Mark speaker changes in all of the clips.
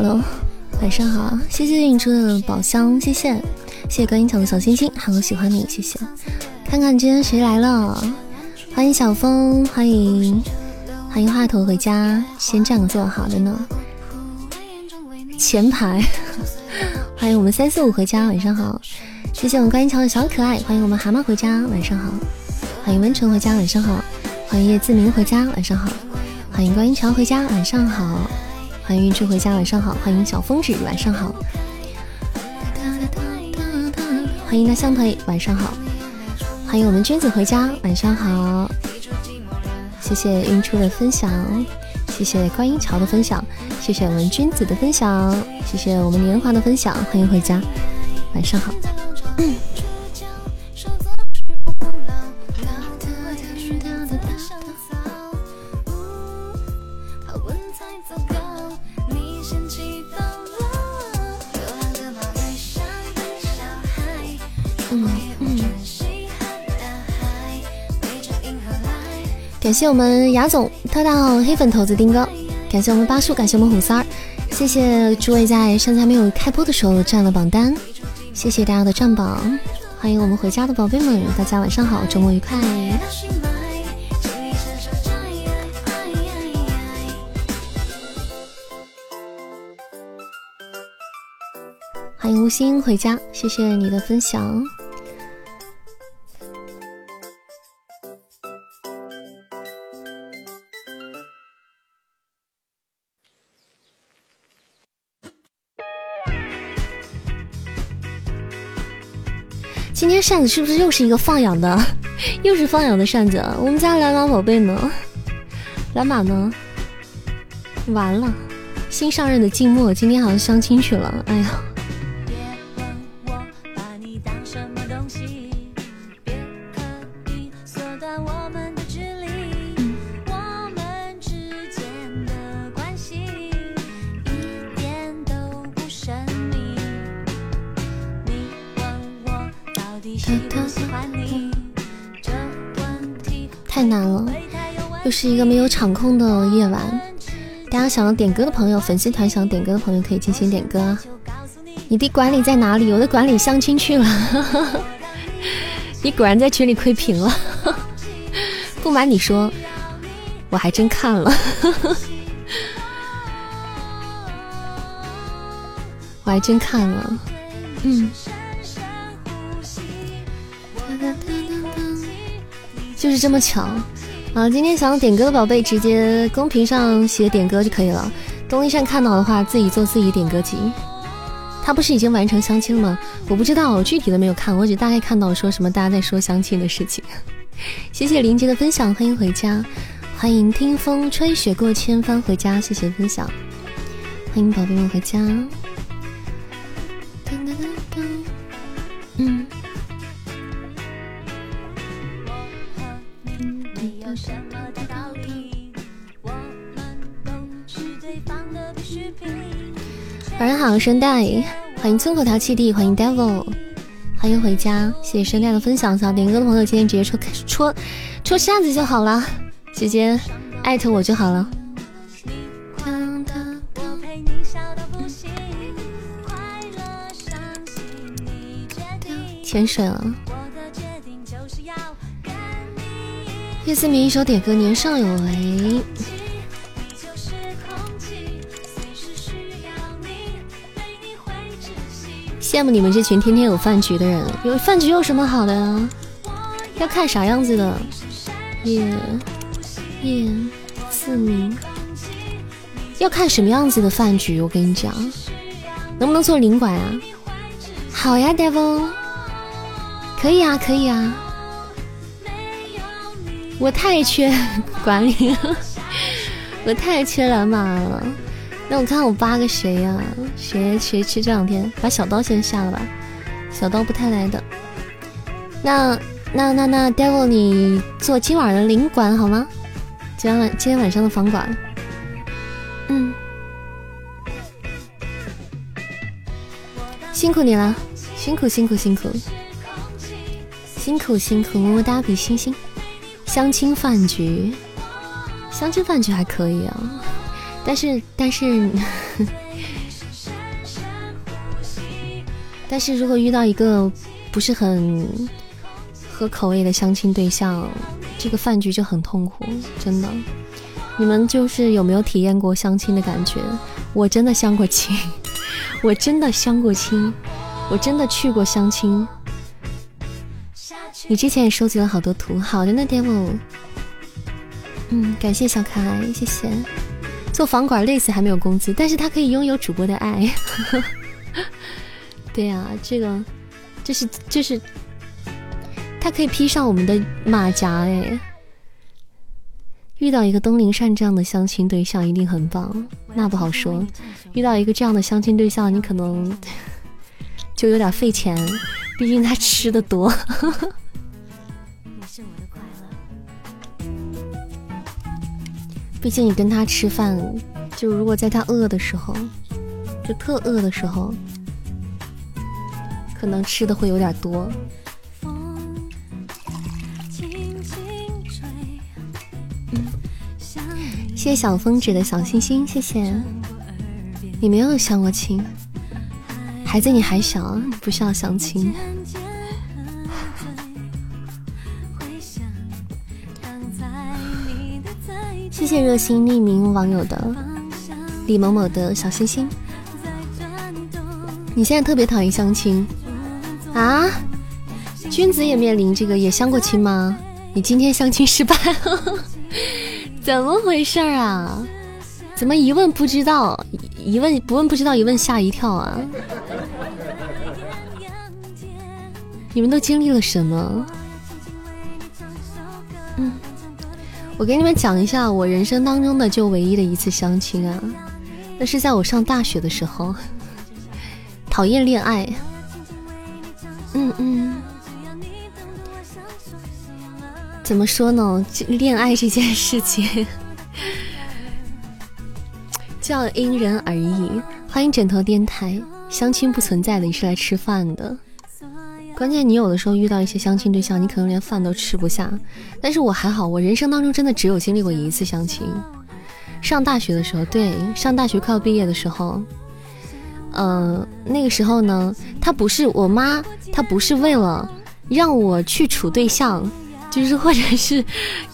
Speaker 1: hello，晚上好，谢谢运出的宝箱，谢谢，谢谢观音桥的小星星还有喜欢你，谢谢。看看今天谁来了，欢迎小风，欢迎欢迎话头回家，先占个座，好的呢。前排，欢迎我们三四五回家，晚上好，谢谢我们观音桥的小可爱，欢迎我们蛤蟆回家，晚上好，欢迎温纯回家，晚上好，欢迎叶自明回家，晚上好。欢迎观音桥回家，晚上好。欢迎云之回家，晚上好。欢迎小风纸，晚上好。欢迎那象腿，晚上好。欢迎我们君子回家，晚上好。谢谢云初的分享，谢谢观音桥的分享，谢谢我们君子的分享，谢谢我们年华的分享。欢迎回家，晚上好。感谢我们雅总特大号黑粉头子丁哥，感谢我们八叔，感谢我们虎三儿，谢谢诸位在上家没有开播的时候占了榜单，谢谢大家的占榜，欢迎我们回家的宝贝们，大家晚上好，周末愉快。欢迎吴昕回家，谢谢你的分享。扇子是不是又是一个放养的，又是放养的扇子？我们家蓝马宝贝呢？蓝马呢？完了，新上任的静默今天好像相亲去了。哎呀！太难了，又是一个没有场控的夜晚。大家想要点歌的朋友，粉丝团想点歌的朋友可以进行点歌。你的管理在哪里？我的管理相亲去了。你果然在群里窥屏了。不瞒你说，我还真看了。我还真看了。嗯。就是这么巧啊！今天想点歌的宝贝，直接公屏上写点歌就可以了。东一善看到的话，自己做自己点歌集。他不是已经完成相亲了吗？我不知道，我具体的没有看，我只大概看到说什么大家在说相亲的事情。谢谢林杰的分享，欢迎回家，欢迎听风吹雪过千帆回家，谢谢分享，欢迎宝贝们回家。噔噔噔噔嗯。晚上好，声带，欢迎村口淘气弟，欢迎 devil，欢迎回家，谢谢声带的分享。想点歌的朋友，今天直接戳戳戳扇子就好了，直接艾特我就好了。潜水了。叶思明一首点歌，年少有为。羡慕你们这群天天有饭局的人，有饭局有什么好的呀？要看啥样子的？叶叶思明，要看什么样子的饭局？我跟你讲，能不能做领馆啊？好呀，devil，可以啊，可以啊。我太缺 管理了，我太缺蓝马了。那我看我八个谁呀？谁谁去这两天把小刀先下了吧？小刀不太来的。那那那那 devil，你做今晚的领馆好吗？今晚今天晚上的房管。嗯，辛苦你了，辛苦辛苦辛苦，辛苦辛苦，么么哒，比心心。相亲饭局，相亲饭局还可以啊。但是但是，但是如果遇到一个不是很合口味的相亲对象，这个饭局就很痛苦，真的。你们就是有没有体验过相亲的感觉？我真的相过亲，我真的相过亲，我真的去过相亲。你之前也收集了好多图，好的呢，天武。嗯，感谢小可爱，谢谢。做房管累死还没有工资，但是他可以拥有主播的爱。对呀，这个就是就是，他可以披上我们的马甲哎。遇到一个东林善这样的相亲对象一定很棒，那不好说。遇到一个这样的相亲对象，你可能 就有点费钱，毕竟他吃的多。毕竟你跟他吃饭，就如果在他饿的时候，就特饿的时候，可能吃的会有点多。谢谢小风纸的小心心，谢谢。你没有相过亲，孩子你还小，不需要相亲。谢热心匿名网友的李某某的小心心。你现在特别讨厌相亲啊？君子也面临这个，也相过亲吗？你今天相亲失败了。怎么回事啊？怎么一问不知道，一问不问不知道，一问吓一跳啊！你们都经历了什么？我给你们讲一下我人生当中的就唯一的一次相亲啊，那是在我上大学的时候，讨厌恋爱。嗯嗯。怎么说呢？恋爱这件事情，就要因人而异。欢迎枕头电台，相亲不存在的，你是来吃饭的。关键你有的时候遇到一些相亲对象，你可能连饭都吃不下。但是我还好，我人生当中真的只有经历过一次相亲。上大学的时候，对，上大学快要毕业的时候，嗯，那个时候呢，他不是我妈，她不是为了让我去处对象。就是或者是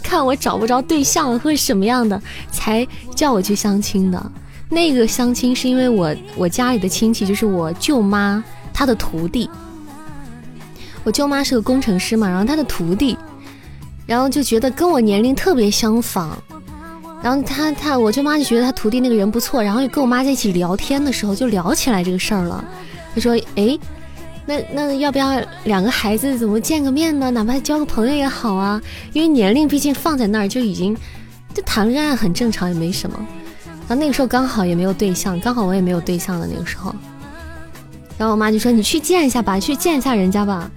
Speaker 1: 看我找不着对象或者什么样的，才叫我去相亲的。那个相亲是因为我我家里的亲戚，就是我舅妈她的徒弟。我舅妈是个工程师嘛，然后她的徒弟，然后就觉得跟我年龄特别相仿，然后他他我舅妈就觉得他徒弟那个人不错，然后就跟我妈在一起聊天的时候就聊起来这个事儿了。他说：“哎。”那那要不要两个孩子怎么见个面呢？哪怕交个朋友也好啊，因为年龄毕竟放在那儿就已经，就谈恋爱很正常，也没什么。然后那个时候刚好也没有对象，刚好我也没有对象的那个时候。然后我妈就说：“你去见一下吧，去见一下人家吧。”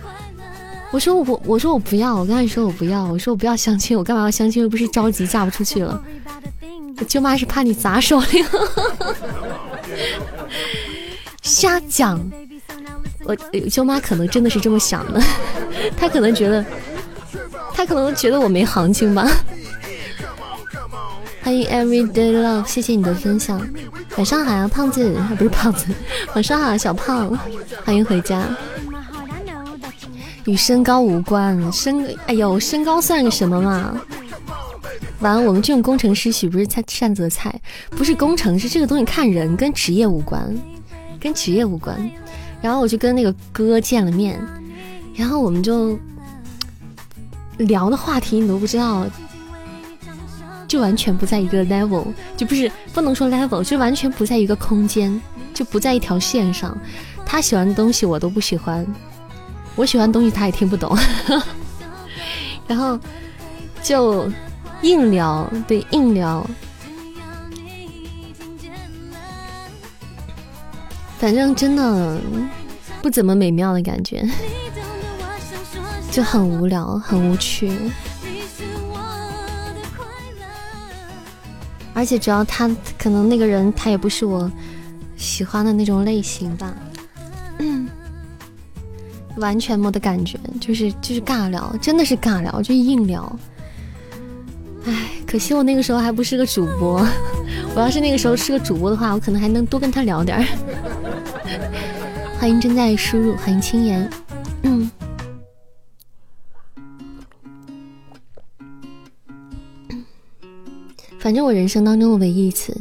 Speaker 1: 我说：“我我说我不要，我跟你说我不要，我说我不要相亲，我干嘛要相亲？又不是着急嫁不出去了。”我舅妈是怕你砸手里，瞎讲。我舅妈可能真的是这么想的，她可能觉得，她可能觉得我没行情吧。欢迎 Everyday Love，谢谢你的分享。晚上好啊，胖子，不是胖子，晚上好，小胖，欢迎回家。与身高无关，身，哎呦，身高算个什么嘛？完，我们这种工程师岂不是菜善择菜？不是工程师，这个东西看人，跟职业无关，跟职业无关。然后我就跟那个哥见了面，然后我们就聊的话题你都不知道，就完全不在一个 level，就不是不能说 level，就完全不在一个空间，就不在一条线上。他喜欢的东西我都不喜欢，我喜欢的东西他也听不懂，然后就硬聊，对，硬聊。反正真的不怎么美妙的感觉，就很无聊，很无趣。而且主要他可能那个人他也不是我喜欢的那种类型吧，完全没得感觉，就是就是尬聊，真的是尬聊，就硬聊。唉，可惜我那个时候还不是个主播，我要是那个时候是个主播的话，我可能还能多跟他聊点儿。欢迎正在输入，欢迎青言。嗯，反正我人生当中的唯一一次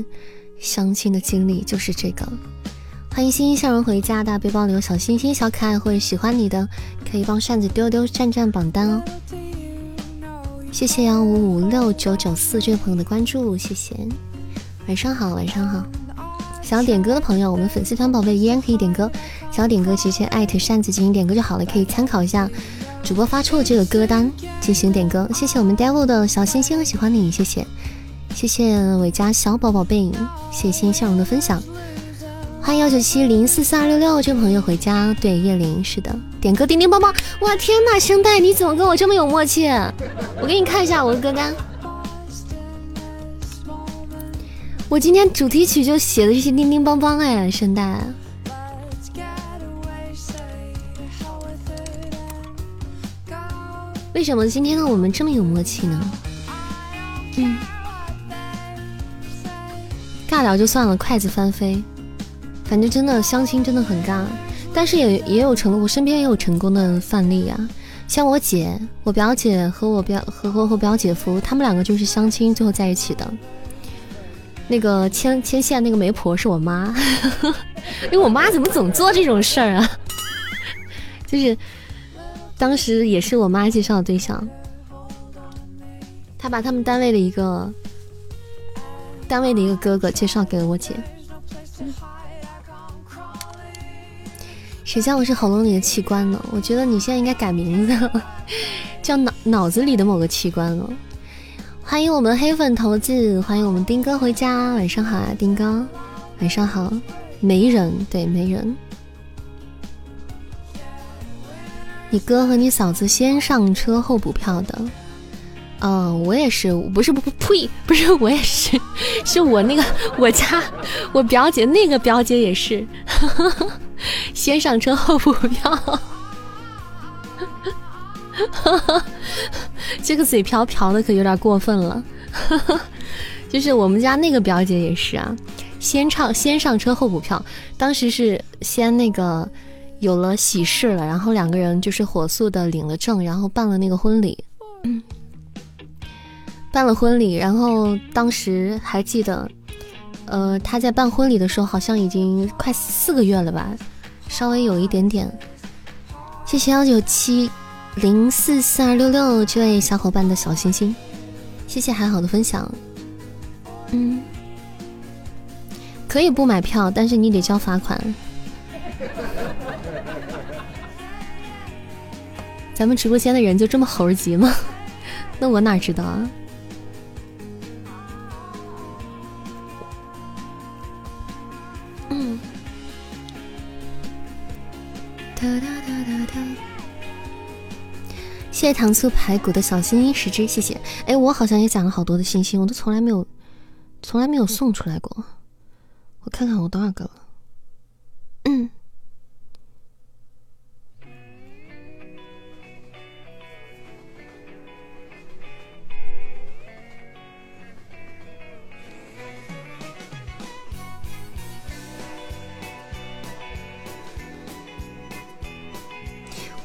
Speaker 1: 相亲的经历就是这个。欢迎欣欣向荣回家，大背包里有小星星、小可爱或者喜欢你的，可以帮扇子丢丢占占榜单哦。谢谢幺五五六九九四这位朋友的关注，谢谢。晚上好，晚上好。想要点歌的朋友，我们粉丝团宝贝依然可以点歌。想要点歌，直接艾特扇子进行点歌就好了，可以参考一下主播发出的这个歌单进行点歌。谢谢我们 devil 的小星星，喜欢你，谢谢。谢谢伟家小宝宝背影，谢谢欣欣向荣的分享。欢迎幺九七零四四二六六这位朋友回家，对叶玲是的，点歌叮叮帮帮，哇天呐，声带你怎么跟我这么有默契？我给你看一下我的歌单，我今天主题曲就写的这些叮叮邦邦哎，声带，为什么今天的我们这么有默契呢？嗯，尬聊就算了，筷子翻飞。反正真的相亲真的很尬，但是也也有成，我身边也有成功的范例呀。像我姐、我表姐和我表和和和表姐夫，他们两个就是相亲最后在一起的。那个牵牵线那个媒婆是我妈，因 为我妈怎么总做这种事儿啊？就是当时也是我妈介绍的对象，她把他们单位的一个单位的一个哥哥介绍给了我姐。谁叫我是喉咙里的器官呢？我觉得你现在应该改名字，叫脑脑子里的某个器官了。欢迎我们黑粉头子，欢迎我们丁哥回家，晚上好啊，丁哥，晚上好，没人，对，没人。你哥和你嫂子先上车后补票的，嗯，我也是，不是不呸，不是我也是，是我那个我家我表姐那个表姐也是。先上车后补票，这个嘴瓢瓢的可有点过分了。就是我们家那个表姐也是啊，先唱先上车后补票。当时是先那个有了喜事了，然后两个人就是火速的领了证，然后办了那个婚礼。办了婚礼，然后当时还记得。呃，他在办婚礼的时候，好像已经快四个月了吧，稍微有一点点。谢谢幺九七零四四二六六这位小伙伴的小心心，谢谢还好的分享。嗯，可以不买票，但是你得交罚款。咱们直播间的人就这么猴急吗？那我哪知道啊？哒哒哒哒哒谢谢糖醋排骨的小心心十只，谢谢。哎，我好像也攒了好多的星星，我都从来没有，从来没有送出来过。我看看我多少个了。嗯。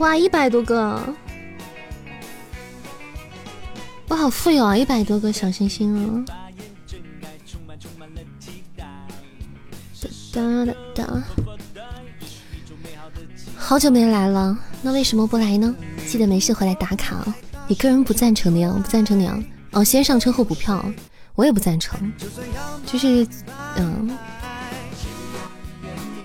Speaker 1: 哇，一百多个！我好富有啊，一百多个小星星啊！哒哒哒哒！好久没来了，那为什么不来呢？记得没事回来打卡哦。你个人不赞成的呀？不赞成的呀？哦，先上车后补票，我也不赞成。就是，嗯，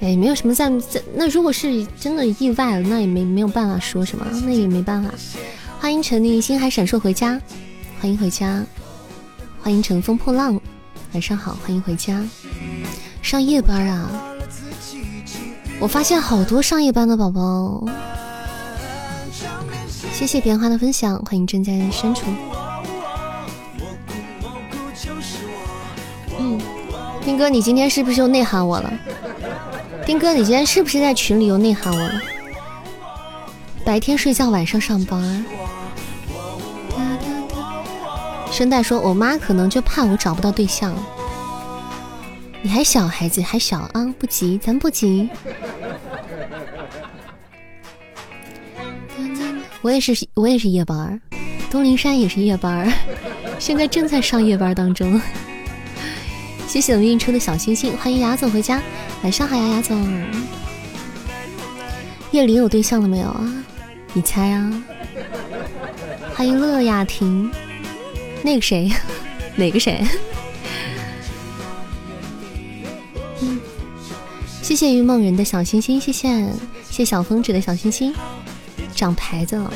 Speaker 1: 哎，没有什么赞赞。那如果是真的意外了，那也没没有办法说什么，那也没办法。欢迎陈丽星海闪烁回家。欢迎回家，欢迎乘风破浪，晚上好，欢迎回家。上夜班啊？我发现好多上夜班的宝宝。谢谢莲花的分享，欢迎正在删除。嗯，丁哥，你今天是不是又内涵我了？丁哥，你今天是不是在群里又内涵我了？白天睡觉，晚上上班。声带说：“我妈可能就怕我找不到对象。”你还小，孩子还小啊，不急，咱不急。我也是，我也是夜班儿，东林山也是夜班儿，现在正在上夜班当中。谢谢我们运出的小星星，欢迎雅总回家，晚上好呀，雅总。叶林有对象了没有啊？你猜啊？欢迎乐雅婷，那个谁？哪个谁？嗯谢谢云梦人的小星星，谢谢谢小风纸的小星星，长牌子了。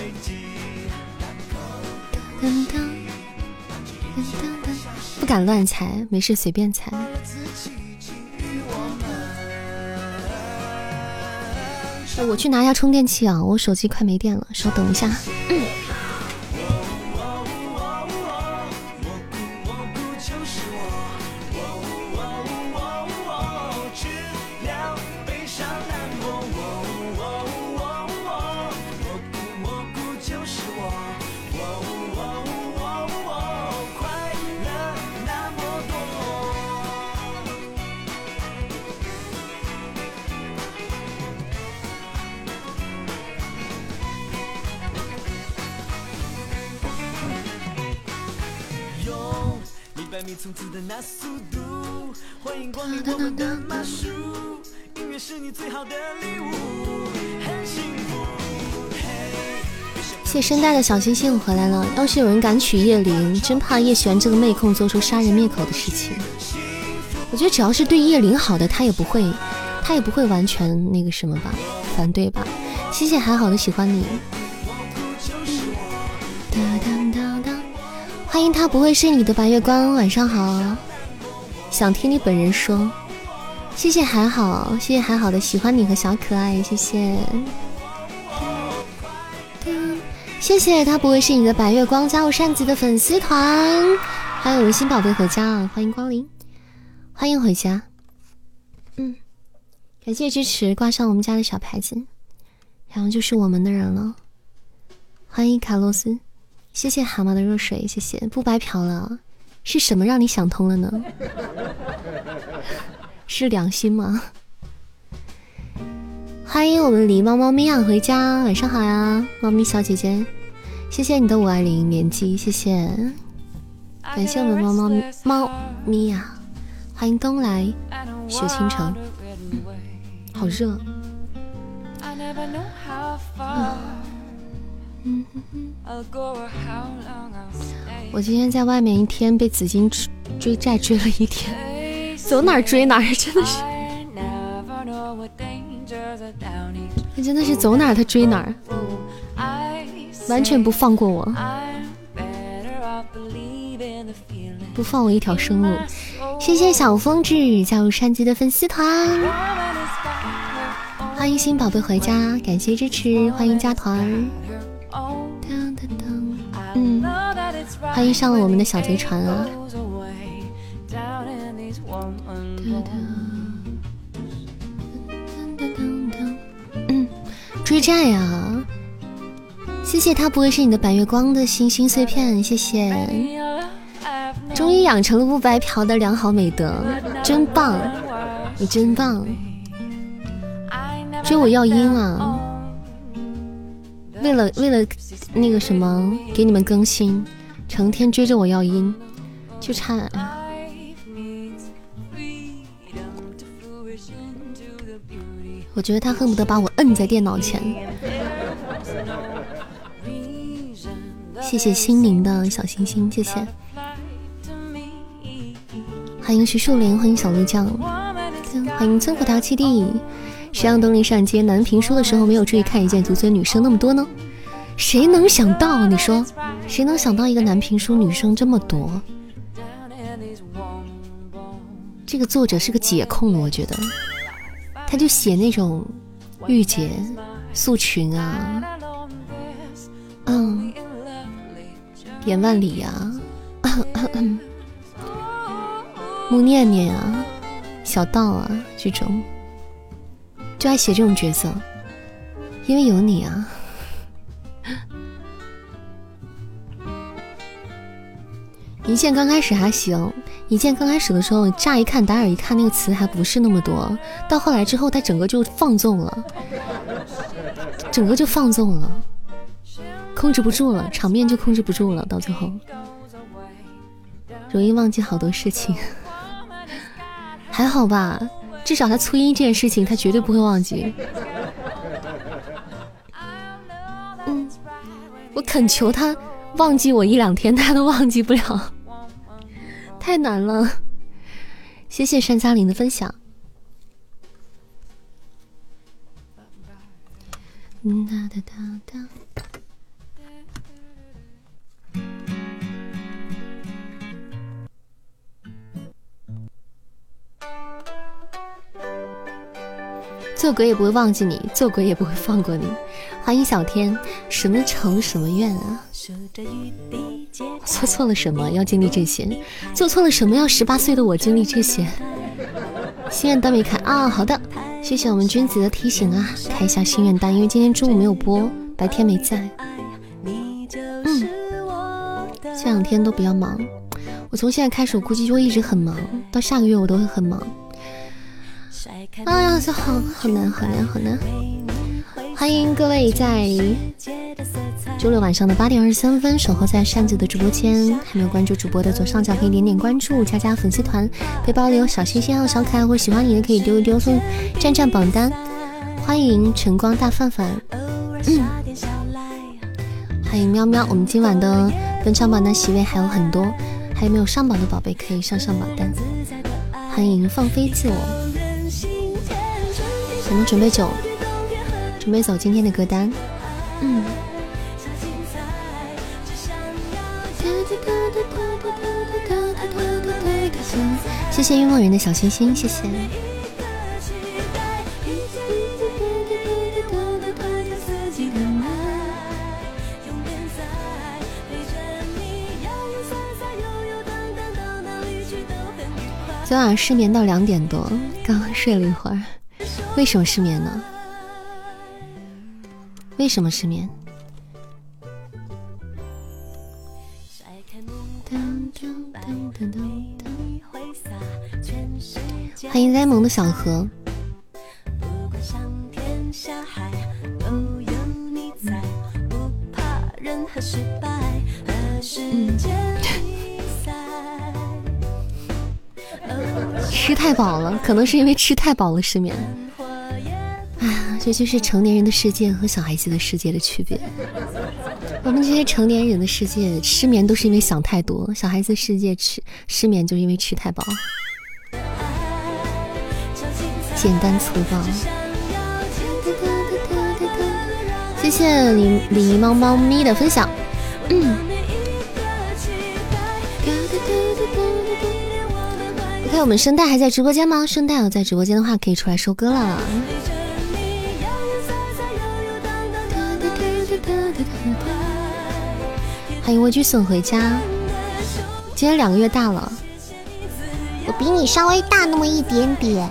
Speaker 1: 不敢乱猜，没事随便猜。我去拿一下充电器啊，我手机快没电了，稍等一下。嗯声带的小星星，我回来了。要是有人敢娶叶灵，真怕叶璇这个妹控做出杀人灭口的事情。我觉得只要是对叶灵好的，他也不会，他也不会完全那个什么吧，反对吧。谢谢还好的喜欢你。欢迎他不会是你的白月光，晚上好。想听你本人说。谢谢还好，谢谢还好的喜欢你和小可爱，谢谢。谢谢他不会是你的白月光，加入扇子的粉丝团，欢迎我们新宝贝回家啊！欢迎光临，欢迎回家。嗯，感谢支持，挂上我们家的小牌子，然后就是我们的人了。欢迎卡洛斯，谢谢蛤蟆的热水，谢谢不白嫖了，是什么让你想通了呢？是良心吗？欢迎我们狸猫猫咪呀回家，晚上好呀，猫咪小姐姐，谢谢你的五二零连击，谢谢，感谢我们猫猫猫咪呀，欢迎东来雪倾城，好热，我今天在外面一天被紫金追债追了一天，走哪追哪，真的是。他真的是走哪儿他追哪儿，完全不放过我，不放我一条生路。谢谢小风致加入山鸡的粉丝团，欢迎新宝贝回家，感谢支持，欢迎加团。嗯，欢迎上了我们的小贼船啊。追债呀！谢谢他不会是你的白月光的星星碎片，谢谢。终于养成了不白嫖的良好美德，真棒！你真棒！追我要音啊！为了为了那个什么给你们更新，成天追着我要音，就差。我觉得他恨不得把我摁在电脑前。谢谢心灵的小星星，谢谢。欢迎徐树林，欢迎小鹿酱，欢迎村口大七弟。谁让东林上街男评书的时候没有注意看一见，足村女生那么多呢？谁能想到？你说，谁能想到一个男评书女生这么多？这个作者是个解控，我觉得。他就写那种御姐素裙啊，嗯，严万里啊，穆念念啊，小道啊，这种就爱写这种角色，因为有你啊。一见刚开始还行。一见刚开始的时候，乍一看，打眼一看，那个词还不是那么多。到后来之后，他整个就放纵了，整个就放纵了。控制不住了，场面就控制不住了，到最后容易忘记好多事情。还好吧，至少他粗音这件事情他绝对不会忘记。嗯，我恳求他忘记我一两天，他都忘记不了，太难了。谢谢山嘉玲的分享。哒哒哒哒。做鬼也不会忘记你，做鬼也不会放过你。欢迎小天，什么仇什么怨啊？做错了什么要经历这些？做错了什么要十八岁的我经历这些？心愿单没开啊？好的，谢谢我们君子的提醒啊，开一下心愿单，因为今天中午没有播，白天没在。嗯，这两天都比较忙，我从现在开始，我估计就会一直很忙，到下个月我都会很忙。哎呀，这好好难，好难，好难！欢迎各位在周六晚上的八点二十三分守候在扇子的直播间，还没有关注主播的左上角可以点点关注，加加粉丝团，背包里有小心心还有小可爱，或者喜欢你的可以丢一丢送站站榜单。欢迎晨光大范范，欢迎喵喵，我们今晚的本场榜单席位还有很多，还有没有上榜的宝贝可以上上榜单。欢迎放飞自我。我们准备走，准备走今天的歌单。嗯。谢谢晕梦人的小心心，谢谢。昨晚失眠到两点多，刚刚睡了一会儿。为什么失眠呢？为什么失眠？欢迎呆萌的小何。吃太饱了，可能是因为吃太饱了失眠。这就是成年人的世界和小孩子的世界的区别。我们这些成年人的世界失眠都是因为想太多，小孩子世界吃失眠就是因为吃太饱。简单粗暴。谢谢李李猫猫咪的分享。嗯。OK，我们声带还在直播间吗？声带有在直播间的话，可以出来收歌了。欢迎微居送回家。今天两个月大了，我比你稍微大那么一点点，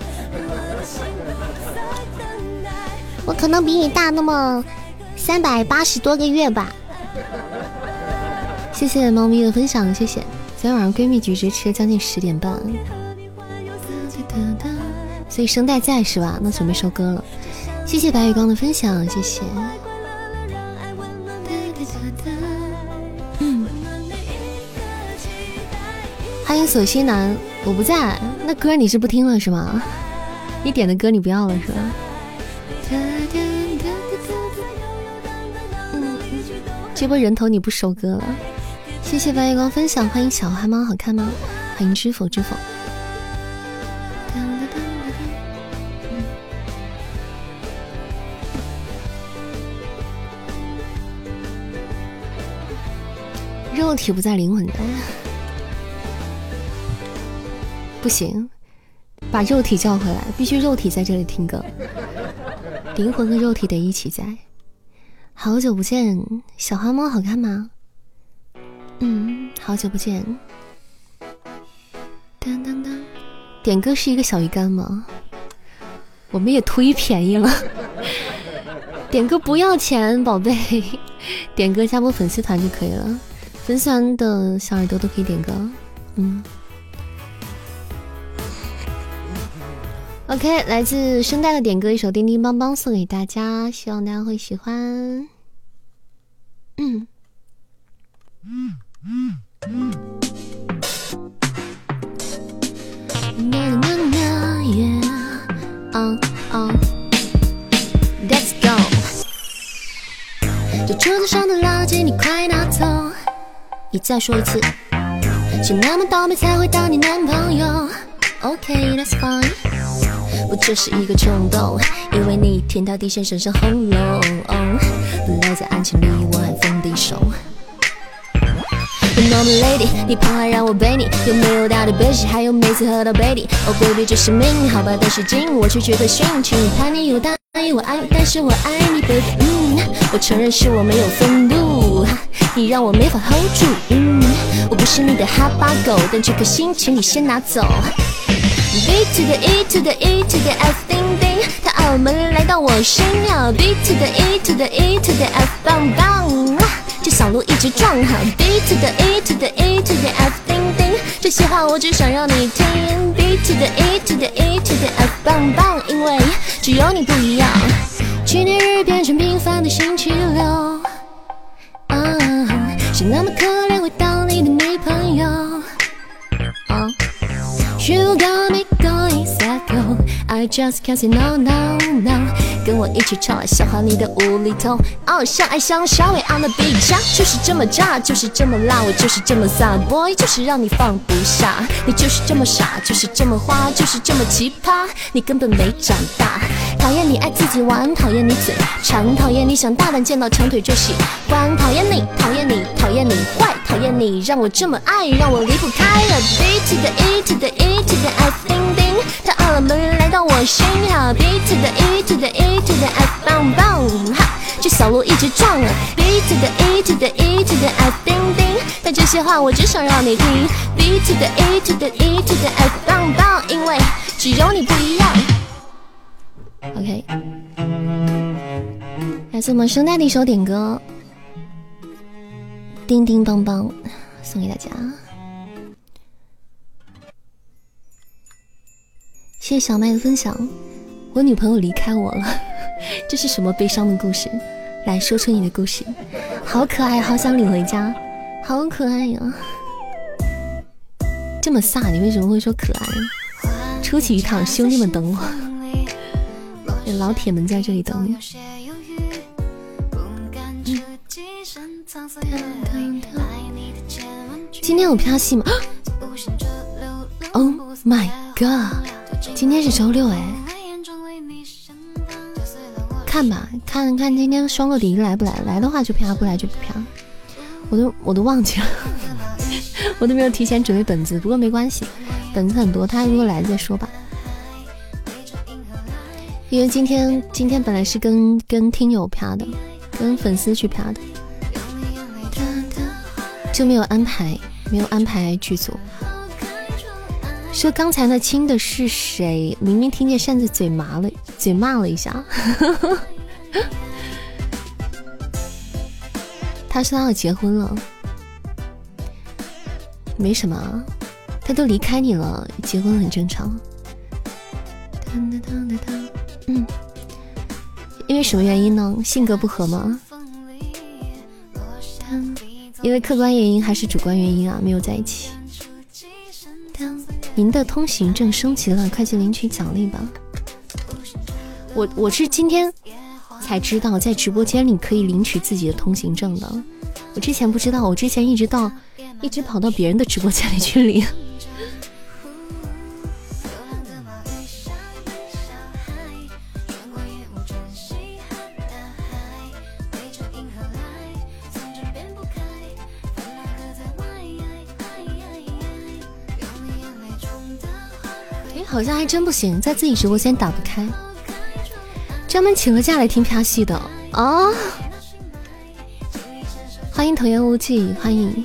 Speaker 1: 我可能比你大那么三百八十多个月吧。谢谢猫咪的分享，谢谢。昨天晚上闺蜜局直吃了将近十点半，所以声带在是吧？那准备收歌了。谢谢白月光的分享，谢谢。索西南，我不在，那歌你是不听了是吗？你点的歌你不要了是吧？这波人头你不收割了？谢谢白月光分享，欢迎小花猫，好看吗？欢迎知否知否。肉体不在灵魂的。不行，把肉体叫回来，必须肉体在这里听歌，灵魂和肉体得一起在。好久不见，小花猫好看吗？嗯，好久不见。当当当，点歌是一个小鱼干吗？我们也忒便宜了，点歌不要钱，宝贝，点歌加播粉丝团就可以了，粉丝团的小耳朵都可以点歌，嗯。OK，来自声带的点歌一首《叮叮邦邦》送给大家，希望大家会喜欢。嗯。Let's go。这桌子上的垃圾你快拿走。你再说一次。是那么倒霉才会当你男朋友。OK，That's fine。我只是一个冲动，因为你甜到底线深深喉咙。本来在爱情里我还放低手。Normal lady，你胖还让我背你，有没有大的背起，还有每次喝到杯底。Oh baby，这是命，好吧，但是劲，我却觉得逊。请你叛逆又大意，我爱你，但是我爱你，baby。嗯，我承认是我没有风度，你让我没法 hold 住。嗯，我不是你的哈巴狗，但这颗心请你先拿走。B to the E to the E to the F，叮叮，他澳门来到我身要 B to the E to the E to the F，棒棒。这小鹿一直撞哈，B to the E to the E to the F，叮叮，这些话我只想让你听。B to the E to the E to the F，棒棒，因为只有你不一样。纪念日变成平凡的星期六，啊，是那么可怜会当你的女朋友。，You got me going psycho，I just can't say no no no。跟我一起唱，笑话你的无厘头。哦，相爱相杀，We on the beat，就是这么炸，就是这么辣，我就是这么飒，Boy，就是让你放不下。你就是这么傻，就是这么花，就是这么奇葩，你根本没长大。讨厌你爱自己玩，讨厌你嘴馋，讨厌你想大胆见到长腿就喜欢，讨厌你，讨厌你，讨厌你坏，讨厌你让我这么爱，让我离不开。B to the E to the E to the F，叮叮，他按了门来到我身后。B to the E to the E。to the F，棒棒哈！这小鹿一直撞啊。B to the E to the E to the F，叮叮。但这些话我只想让你听。B to the E to the E to the F，棒棒，因为只有你不一样。OK，来自我们圣诞的一首点歌，叮叮棒棒，送给大家。谢谢小麦的分享。我女朋友离开我了，这是什么悲伤的故事？来说出你的故事，好可爱，好想领回家，好可爱呀！这么飒，你为什么会说可爱？出去一趟，兄弟们等我，老铁们在这里等你。今天有飘戏吗？Oh my god！今天是周六哎。看吧，看看今天双落底来不来？来的话就啪，不来就不啪。我都我都忘记了，我都没有提前准备本子。不过没关系，本子很多，他如果来再说吧。因为今天今天本来是跟跟听友啪的，跟粉丝去啪的，就没有安排，没有安排剧组。说刚才那亲的是谁？明明听见扇子嘴麻了，嘴骂了一下。他说他要结婚了，没什么，他都离开你了，结婚很正常。嗯，因为什么原因呢？性格不合吗？因为客观原因还是主观原因啊？没有在一起。您的通行证升级了，快去领取奖励吧。我我是今天才知道，在直播间里可以领取自己的通行证的。我之前不知道，我之前一直到一直跑到别人的直播间里去领。好像还真不行，在自己直播间打不开，专门请了假来听啪戏的啊！欢迎童言无忌，欢迎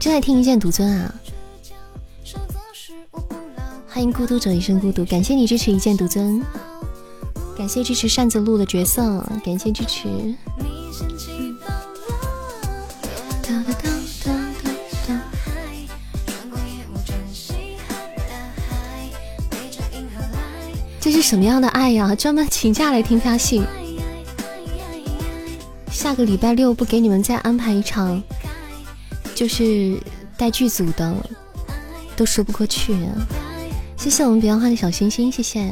Speaker 1: 正在听一剑独尊啊！欢迎孤独者一生孤独，感谢你支持一剑独尊，感谢支持扇子路的角色，感谢支持。什么样的爱呀？专门请假来听发戏，下个礼拜六不给你们再安排一场，就是带剧组的，都说不过去。啊谢谢我们彼岸花的小星星，谢谢。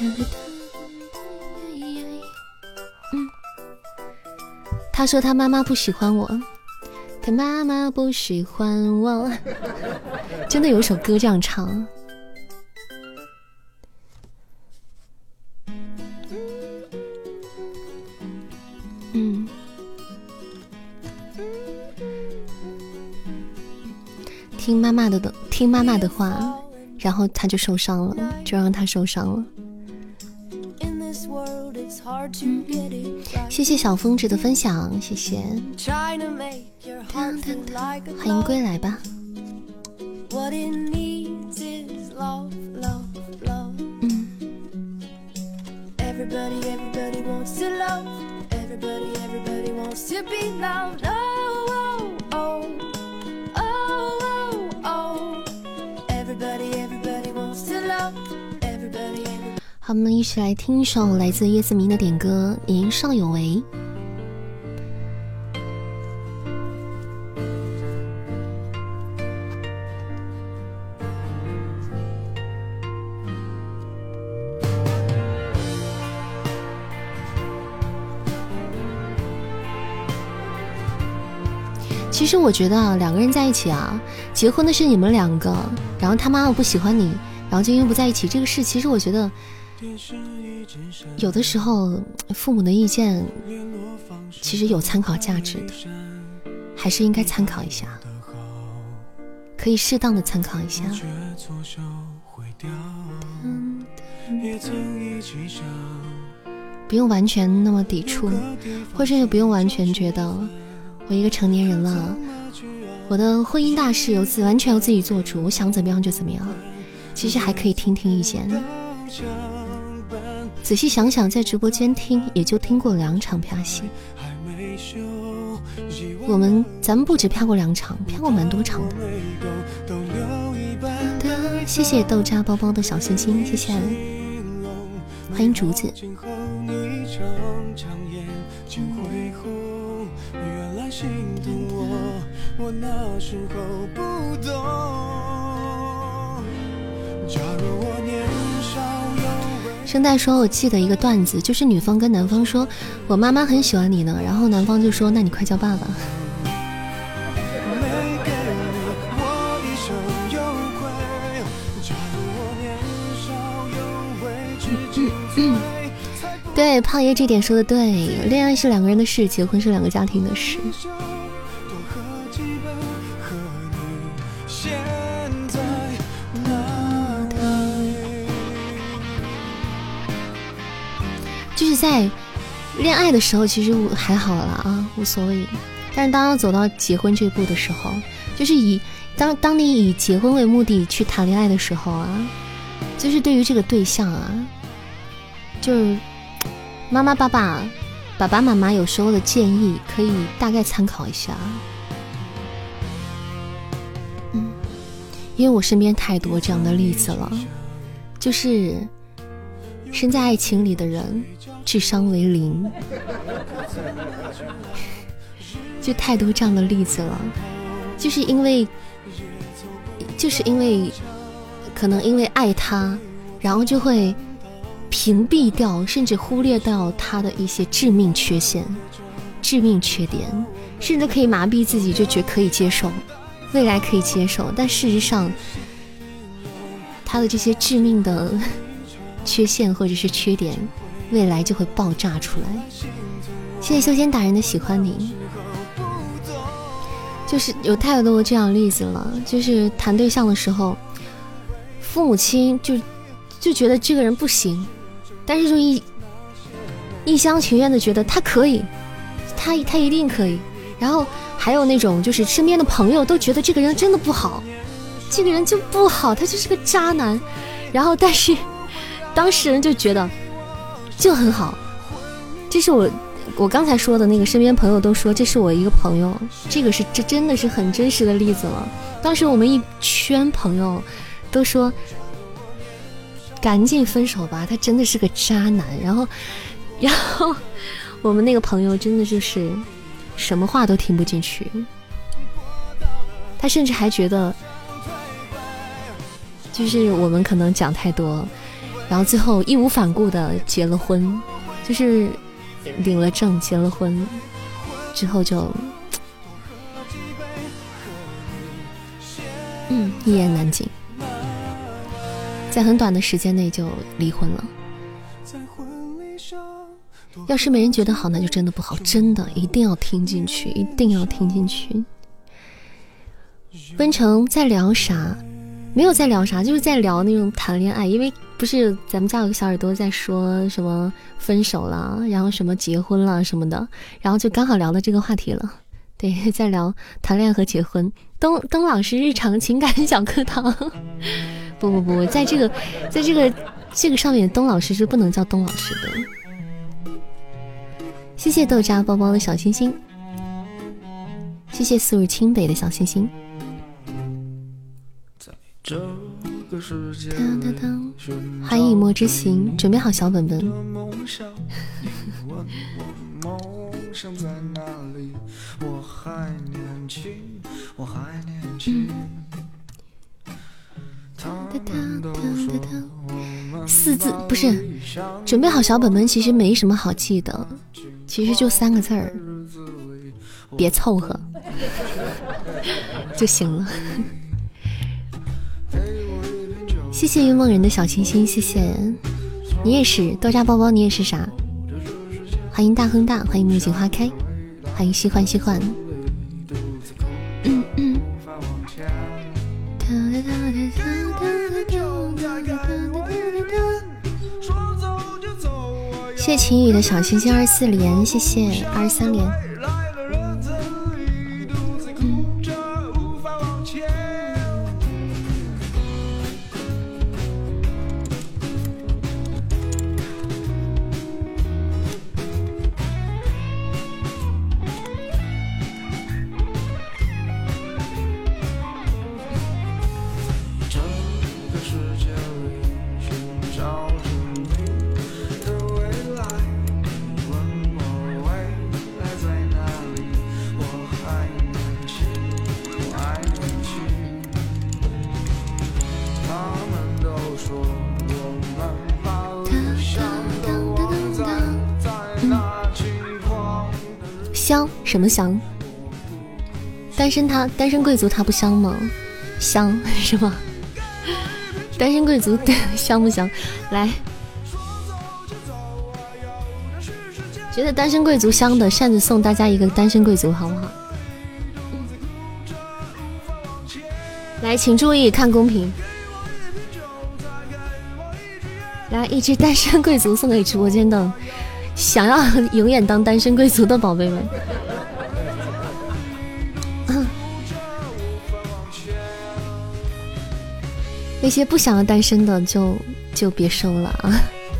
Speaker 1: 嗯，他说他妈妈不喜欢我，他妈妈不喜欢我，真的有首歌这样唱。嗯，听妈妈的的，听妈妈的话，然后他就受伤了，就让他受伤了。谢谢小峰值的分享，谢谢。欢迎归来吧。我们一起来听一首来自叶子明的点歌《年少有为》。其实我觉得啊，两个人在一起啊，结婚的是你们两个，然后他妈妈不喜欢你，然后就因为不在一起这个事，其实我觉得有的时候父母的意见其实有参考价值的，还是应该参考一下，可以适当的参考一下。不用完全那么抵触，或者也不用完全觉得。我一个成年人了，我的婚姻大事由自完全由自己做主，我想怎么样就怎么样。其实还可以听听意见。仔细想想，在直播间听也就听过两场啪戏。我们咱们不止啪过两场，啪过蛮多场的。谢谢豆渣包包的小心心，谢谢。欢迎竹子。假如我年少声带说：“我记得一个段子，就是女方跟男方说，我妈妈很喜欢你呢，然后男方就说，那你快叫爸爸。”对，胖爷这点说的对，恋爱是两个人的事，结婚是两个家庭的事。在恋爱的时候，其实还好了啊，无所谓。但是当要走到结婚这一步的时候，就是以当当你以结婚为目的去谈恋爱的时候啊，就是对于这个对象啊，就是。妈妈、爸爸、爸爸妈妈有时候的建议可以大概参考一下，嗯，因为我身边太多这样的例子了，就是身在爱情里的人智商为零，就太多这样的例子了，就是因为，就是因为，可能因为爱他，然后就会。屏蔽掉，甚至忽略掉他的一些致命缺陷、致命缺点，甚至可以麻痹自己，就觉可以接受，未来可以接受。但事实上，他的这些致命的 缺陷或者是缺点，未来就会爆炸出来。谢谢修仙大人的喜欢你，就是有太多这样例子了。就是谈对象的时候，父母亲就就觉得这个人不行。但是就一一厢情愿的觉得他可以，他他一定可以。然后还有那种就是身边的朋友都觉得这个人真的不好，这个人就不好，他就是个渣男。然后但是当事人就觉得就很好。这是我我刚才说的那个身边朋友都说这是我一个朋友，这个是这真的是很真实的例子了。当时我们一圈朋友都说。赶紧分手吧，他真的是个渣男。然后，然后我们那个朋友真的就是什么话都听不进去，他甚至还觉得就是我们可能讲太多，然后最后义无反顾的结了婚，就是领了证结了婚之后就嗯一言难尽，在很短的时间内就离婚了。要是没人觉得好，那就真的不好，真的一定要听进去，一定要听进去。温成在聊啥？没有在聊啥，就是在聊那种谈恋爱。因为不是咱们家有个小耳朵在说什么分手了，然后什么结婚了什么的，然后就刚好聊到这个话题了。对，在聊谈恋爱和结婚。东东老师日常情感小课堂。不不不，在这个，在这个这个上面，东老师是不能叫东老师的。谢谢豆渣包包的小心心，谢谢素日清北的小心心。欢迎墨之行，准备好小本本。四字不是，准备好小本本，其实没什么好记的。其实就三个字儿，别凑合 就行了。谢谢云梦人的小心心，谢谢你也是豆渣包包，你也是啥？欢迎大亨大，欢迎木槿花开，欢迎西幻西幻。谢晴雨的小星星二四连，谢谢二十三连。香？单身他单身贵族他不香吗？香 是吗？单身贵族 香不香？来，觉得单身贵族香的扇子送大家一个单身贵族好不好？来，请注意看公屏。来，一只单身贵族送给直播间的想要永远当单身贵族的宝贝们。一些不想要单身的就就别收了啊！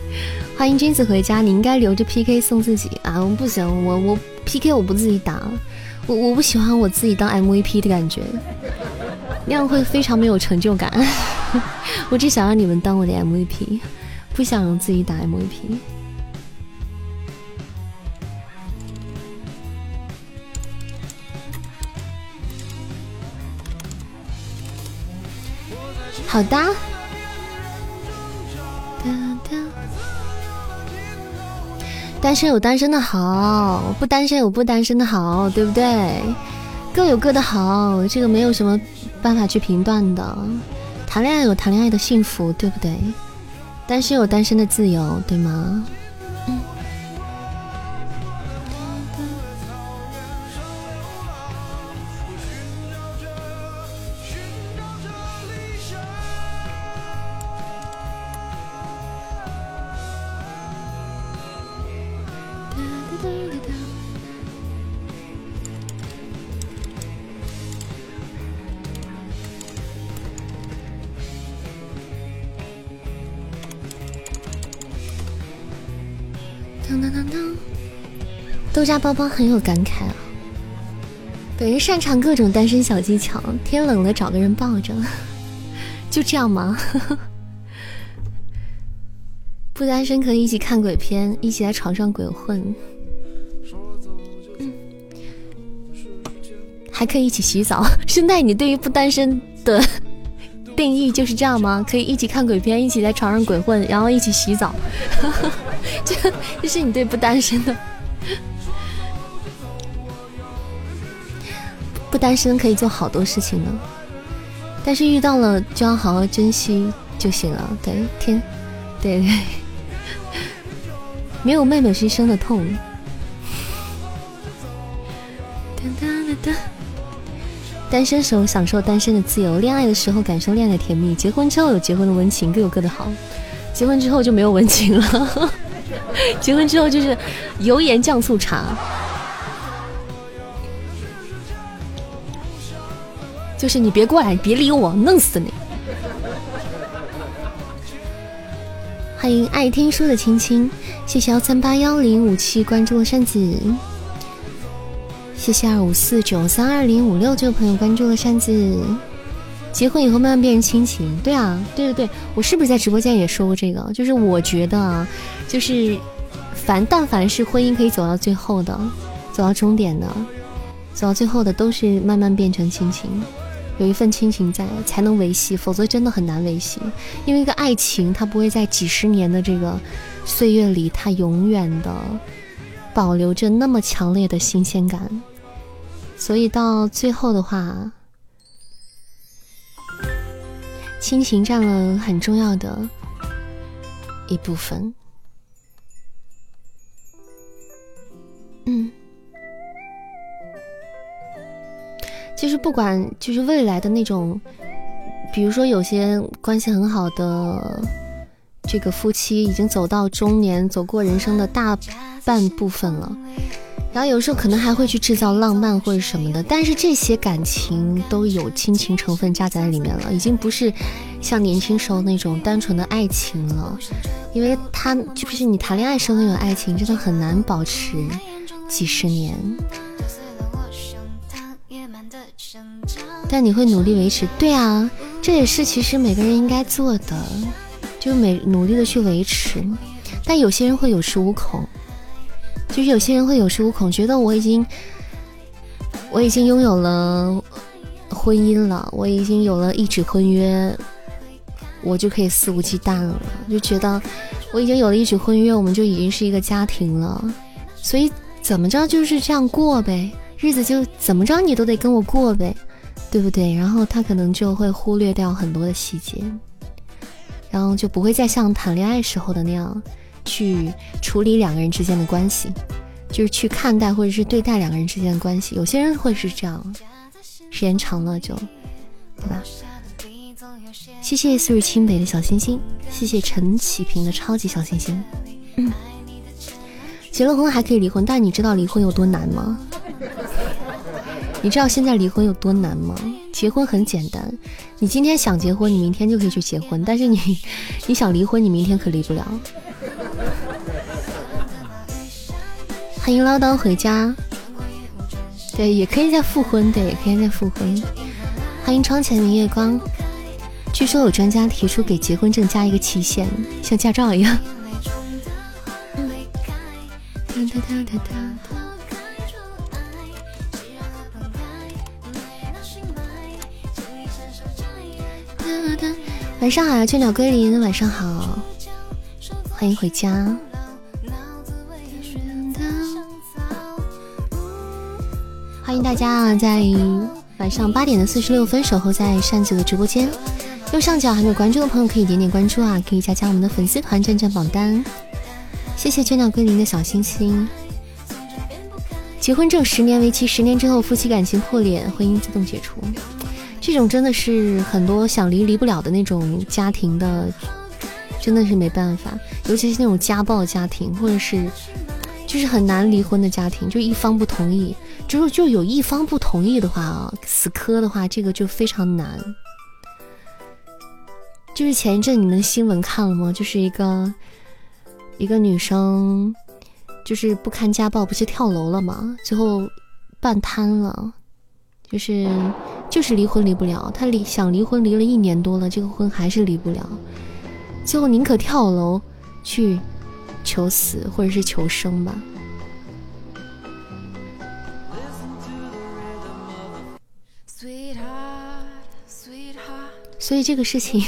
Speaker 1: 欢迎君子回家，你应该留着 PK 送自己啊！我不行，我我 PK 我不自己打，我我不喜欢我自己当 MVP 的感觉，那样会非常没有成就感。我只想让你们当我的 MVP，不想自己打 MVP。好的。单身有单身的好，不单身有不单身的好，对不对？各有各的好，这个没有什么办法去评断的。谈恋爱有谈恋爱的幸福，对不对？单身有单身的自由，对吗？豆家包包很有感慨啊！本人擅长各种单身小技巧，天冷了找个人抱着，就这样吗？不单身可以一起看鬼片，一起在床上鬼混，还可以一起洗澡。现在，你对于不单身的定义就是这样吗？可以一起看鬼片，一起在床上鬼混，然后一起洗澡，这这是你对不单身的？不单身可以做好多事情呢，但是遇到了就要好好珍惜就行了。对，天，对对，没有妹妹是一生的痛。单身时候享受单身的自由，恋爱的时候感受恋爱的甜蜜，结婚之后有结婚的温情，各有各的好。结婚之后就没有温情了，结婚之后就是油盐酱醋茶。就是你别过来，别理我，弄死你！欢迎爱听书的青青，谢谢幺三八幺零五七关注了扇子，谢谢二五四九三二零五六这位朋友关注了扇子。结婚以后慢慢变成亲情，对啊，对对对，我是不是在直播间也说过这个？就是我觉得啊，就是凡但凡是婚姻可以走到最后的，走到终点的，走到最后的，都是慢慢变成亲情。有一份亲情在才能维系，否则真的很难维系。因为一个爱情，它不会在几十年的这个岁月里，它永远的保留着那么强烈的新鲜感。所以到最后的话，亲情占了很重要的一部分。嗯。就是不管就是未来的那种，比如说有些关系很好的这个夫妻已经走到中年，走过人生的大半部分了，然后有时候可能还会去制造浪漫或者什么的，但是这些感情都有亲情成分加在里面了，已经不是像年轻时候那种单纯的爱情了，因为他就是你谈恋爱时候那种爱情，真的很难保持几十年。但你会努力维持，对啊，这也是其实每个人应该做的，就每努力的去维持。但有些人会有恃无恐，就是有些人会有恃无恐，觉得我已经我已经拥有了婚姻了，我已经有了一纸婚约，我就可以肆无忌惮了，就觉得我已经有了一纸婚约，我们就已经是一个家庭了，所以怎么着就是这样过呗，日子就怎么着你都得跟我过呗。对不对？然后他可能就会忽略掉很多的细节，然后就不会再像谈恋爱时候的那样去处理两个人之间的关系，就是去看待或者是对待两个人之间的关系。有些人会是这样，时间长了就，对吧？谢谢素日清北的小星星，谢谢陈启平的超级小星星。嗯，结了婚还可以离婚，但你知道离婚有多难吗？你知道现在离婚有多难吗？结婚很简单，你今天想结婚，你明天就可以去结婚。但是你，你想离婚，你明天可离不了。欢迎唠叨回家，对，也可以再复婚，对，也可以再复婚。欢迎窗前明月光。据说有专家提出给结婚证加一个期限，像驾照一样。晚上好呀，雀鸟归林，晚上好，欢迎回家。欢迎大家啊，在晚上八点的四十六分守候在扇子的直播间。右上角还没有关注的朋友可以点点关注啊，可以加加我们的粉丝团，占占榜单。谢谢雀鸟归林的小心心。结婚证十年为期，十年之后夫妻感情破裂，婚姻自动解除。这种真的是很多想离离不了的那种家庭的，真的是没办法。尤其是那种家暴家庭，或者是就是很难离婚的家庭，就一方不同意，就是就有一方不同意的话啊，死磕的话，这个就非常难。就是前一阵你们新闻看了吗？就是一个一个女生，就是不堪家暴，不是跳楼了吗？最后半瘫了。就是就是离婚离不了，他离想离婚离了一年多了，这个婚还是离不了，最后宁可跳楼，去求死或者是求生吧。所以这个事情，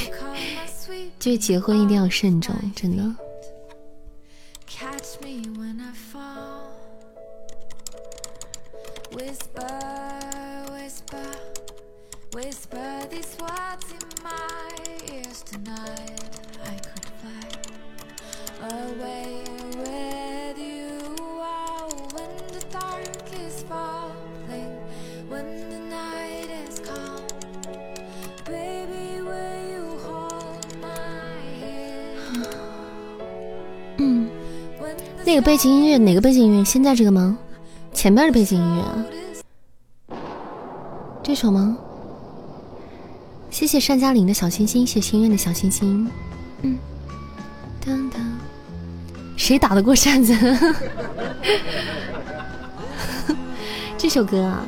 Speaker 1: 就结婚一定要慎重，真的。现在这个吗？前面的背景音乐啊？这首吗？谢谢单嘉玲的小心心，谢心愿的小心心。嗯，当当，谁打得过扇子？这首歌啊，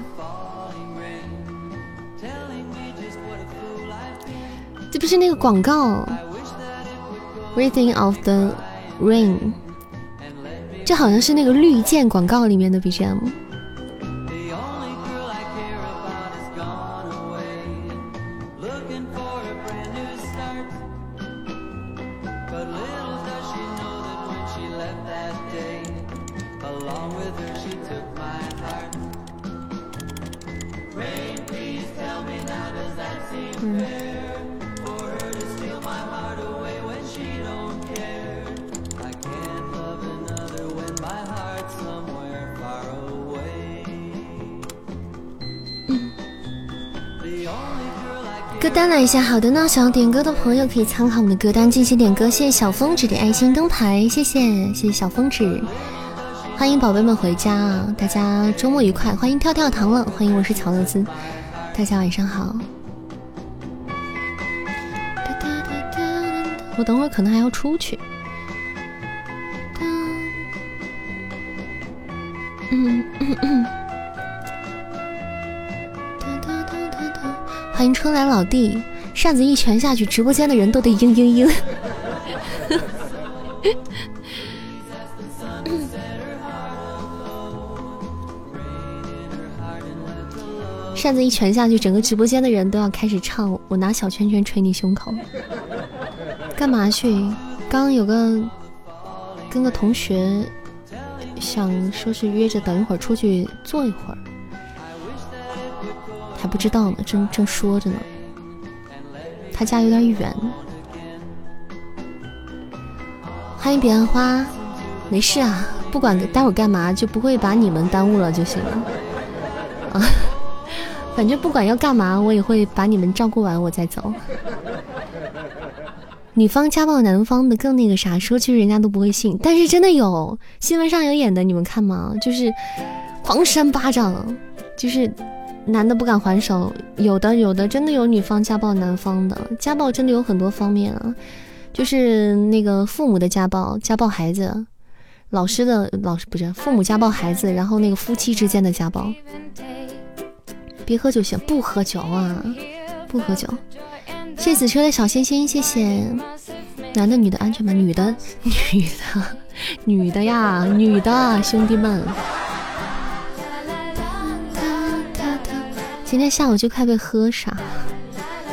Speaker 1: 这不是那个广告？Breathing of the Rain，这好像是那个绿箭广告里面的 BGM。一下，好的呢。想要点歌的朋友可以参考我们的歌单进行点歌。谢谢小风指点爱心灯牌，谢谢谢谢小风指，欢迎宝贝们回家啊！大家周末愉快，欢迎跳跳糖了，欢迎我是乔乐兹，大家晚上好。我等会儿可能还要出去。嗯嗯嗯。欢迎春来老弟，扇子一拳下去，直播间的人都得嘤嘤嘤。扇子一拳下去，整个直播间的人都要开始唱。我拿小拳拳捶你胸口，干嘛去？刚有个跟个同学想说是约着等一会儿出去坐一会儿。还不知道呢，正正说着呢。他家有点远。欢迎彼岸花，没事啊，不管待会儿干嘛，就不会把你们耽误了就行了。啊，反正不管要干嘛，我也会把你们照顾完我再走。女方家暴男方的更那个啥，说去人家都不会信，但是真的有新闻上有演的，你们看吗？就是狂扇巴掌，就是。男的不敢还手，有的有的真的有女方家暴男方的，家暴真的有很多方面啊，就是那个父母的家暴，家暴孩子，老师的老师不是父母家暴孩子，然后那个夫妻之间的家暴，别喝酒行，不喝酒啊，不喝酒。谢子车的小心心，谢谢。男的女的安全吗？女的女的女的呀，女的兄弟们。今天下午就快被喝傻，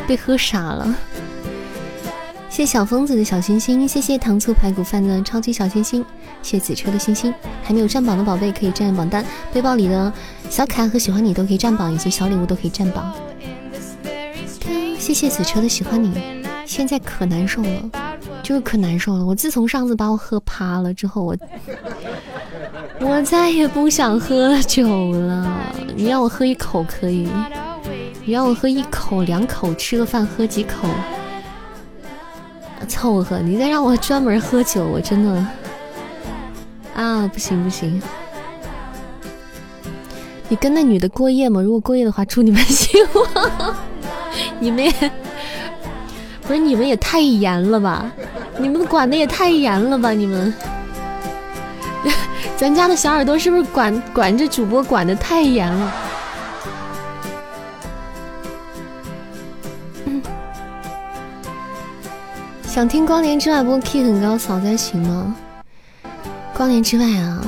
Speaker 1: 被喝傻了。谢小疯子的小心心，谢谢糖醋排骨饭的超级小心心，谢谢紫车的星星。还没有占榜的宝贝可以占榜单，背包里的小可爱和喜欢你都可以占榜，以及小礼物都可以占榜。谢谢紫车的喜欢你，现在可难受了，就是可难受了。我自从上次把我喝趴了之后，我。我再也不想喝酒了。你让我喝一口可以，你让我喝一口、两口，吃个饭喝几口，凑合。你再让我专门喝酒，我真的啊，不行不行。你跟那女的过夜吗？如果过夜的话，祝你们幸福。你们也不是你们也太严了吧？你们管的也太严了吧？你们。咱家的小耳朵是不是管管着主播管的太严了？想听光年之外，不过 key 很高，嫂子行吗？光年之外啊，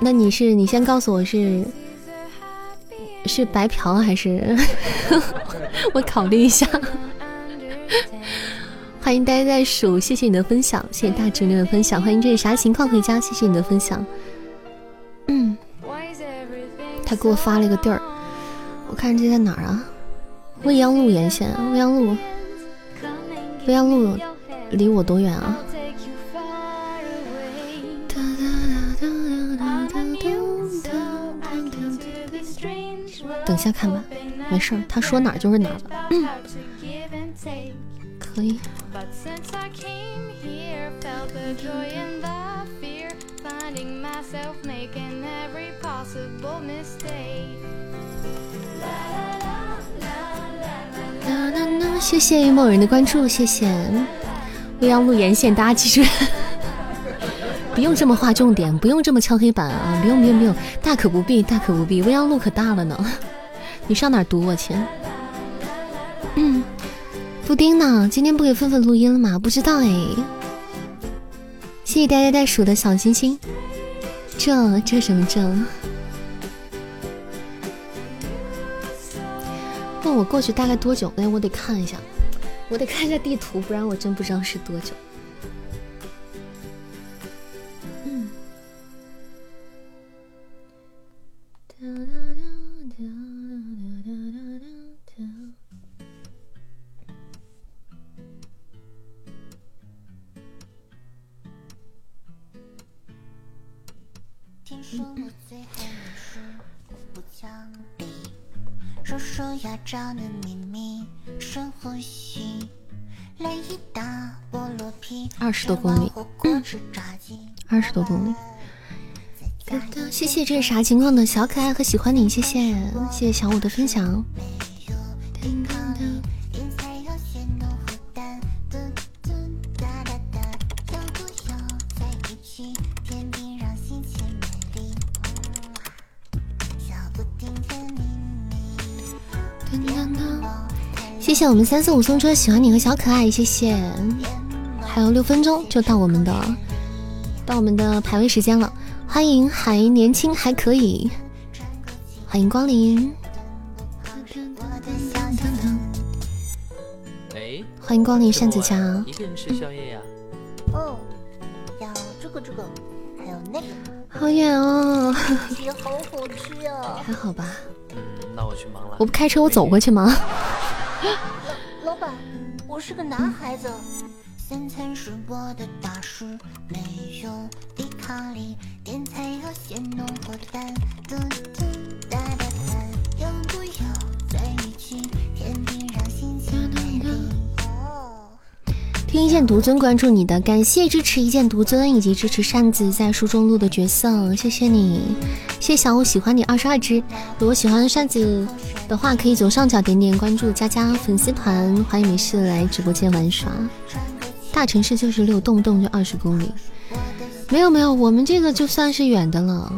Speaker 1: 那你是你先告诉我是是白嫖还是？我考虑一下。欢迎呆呆鼠，谢谢你的分享，谢谢大侄女的分享。欢迎这是啥情况？回家，谢谢你的分享。嗯，他给我发了一个地儿，我看这在哪儿啊？未央路沿线，未央路，未央路离我多远啊？等下看吧，没事儿，他说哪儿就是哪儿吧。可以。谢谢某人的关注，谢谢。未央路沿线，大家记住，不用这么划重点，不用这么敲黑板啊！不用不用不用，大可不必，大可不必。未央路可大了呢，你上哪堵我去？嗯。布丁呢？今天不给芬芬录音了吗？不知道哎。谢谢呆呆袋鼠的小心心。这这什么这？我过去大概多久？哎，我得看一下，我得看一下地图，不然我真不知道是多久。嗯二十多公里，二十多公里。谢谢，这是啥情况的小可爱和喜欢你，谢谢，谢谢小五的分享。谢谢我们三四五送出的喜欢你和小可爱，谢谢。还有六分钟就到我们的到我们的排位时间了，欢迎还年轻还可以，欢迎光临。哎，欢迎光临扇子家。一个人吃宵夜呀？哦，要这个这个，还有那个。好远哦。也好好吃呀。还好吧。嗯，那我去忙了。我不开车，我走过去吗？是个男孩子。三餐是我的大事，没有点菜要先弄火蛋，嘟嘟哒哒哒，要不要在一起？让心情美丽。听一见独尊关注你的，感谢支持一见独尊以及支持扇子在书中录的角色，谢谢你，谢小五喜欢你二十二只。如果喜欢扇子的话，可以左上角点点关注，加加粉丝团，欢迎没事来直播间玩耍。大城市就是六，动不动就二十公里，没有没有，我们这个就算是远的了，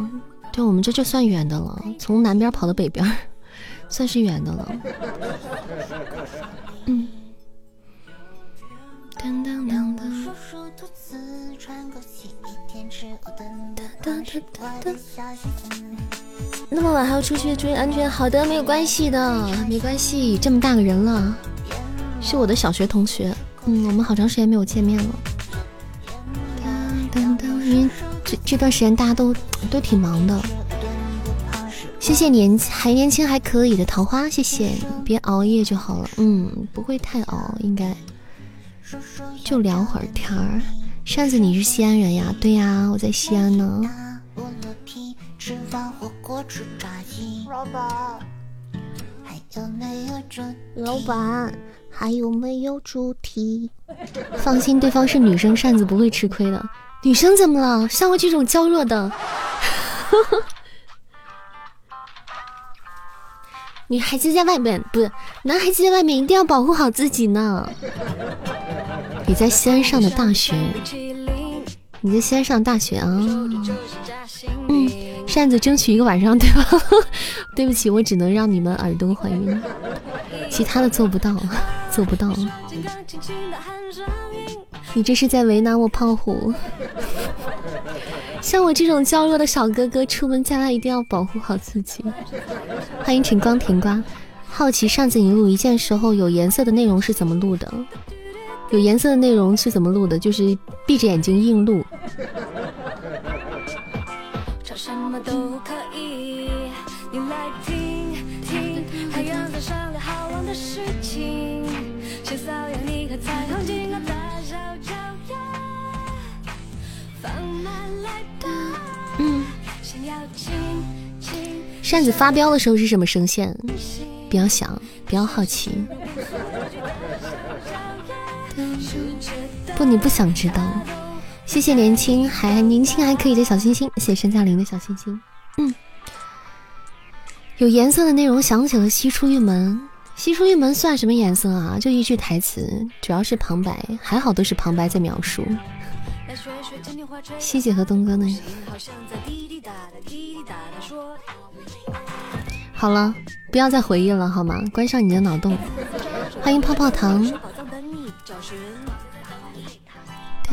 Speaker 1: 对，我们这就算远的了，从南边跑到北边，算是远的了。嗯。那么晚还要出去注意安全。好的，没有关系的，没关系。这么大个人了，是我的小学同学。嗯，我们好长时间没有见面了。因为这这段时间大家都都挺忙的。谢谢年还年轻还可以的桃花，谢谢，别熬夜就好了。嗯，不会太熬，应该。就聊会儿天儿。扇子，你是西安人呀？对呀，我在西安呢。老板，有没有主老板，还有没有主题？放心，对方是女生，扇子不会吃亏的。女生怎么了？像我这种娇弱的，女孩子在外面不是男孩子在外面一定要保护好自己呢。你在西安上的大学？你在西安上大学啊？嗯，扇子争取一个晚上，对吧？对不起，我只能让你们耳朵怀孕，其他的做不到。做不到。你这是在为难我胖虎。像我这种娇弱的小哥哥，出门在外一定要保护好自己。欢迎晨光甜瓜，好奇扇子你录一件时候有颜色的内容是怎么录的？有颜色的内容是怎么录的？就是闭着眼睛硬录。嗯，扇子发飙的时候是什么声线？不要想，不要好奇。不，你不想知道。谢谢年轻还年轻还可以的小星星，谢谢山嘉玲的小星星。嗯，有颜色的内容想起了西出玉门。西出玉门算什么颜色啊？就一句台词，主要是旁白，还好都是旁白在描述。西姐和东哥呢？好了，不要再回忆了好吗？关上你的脑洞。欢迎泡泡糖。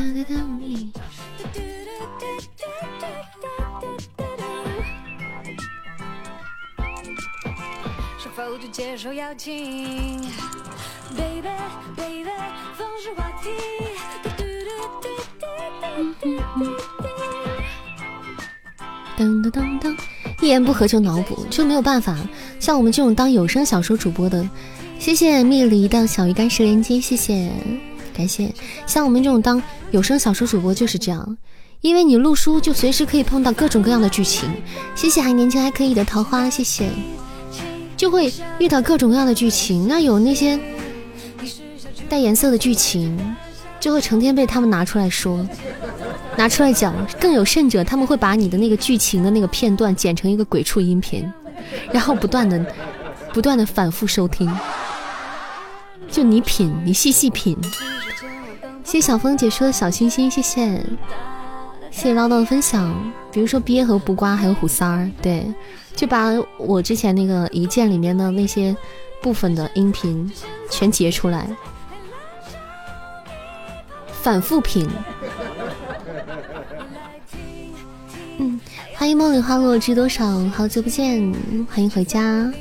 Speaker 1: 噔噔噔噔，一言不合就脑补，就没有办法。像我们这种当有声小说主播的，谢谢蜜梨的小鱼干石连接，谢谢，感谢。像我们这种当有声小说主播就是这样，因为你录书就随时可以碰到各种各样的剧情。谢谢还年轻还可以的桃花，谢谢，就会遇到各种各样的剧情。那有那些带颜色的剧情。就会成天被他们拿出来说，拿出来讲。更有甚者，他们会把你的那个剧情的那个片段剪成一个鬼畜音频，然后不断的、不断的反复收听。就你品，你细细品。谢谢小峰姐说的小心心，谢谢，谢谢唠叨的分享。比如说鳖和不瓜还有虎三儿，对，就把我之前那个一键里面的那些部分的音频全截出来。反复品。嗯，欢迎梦里花落知多少，好久不见，欢迎回家。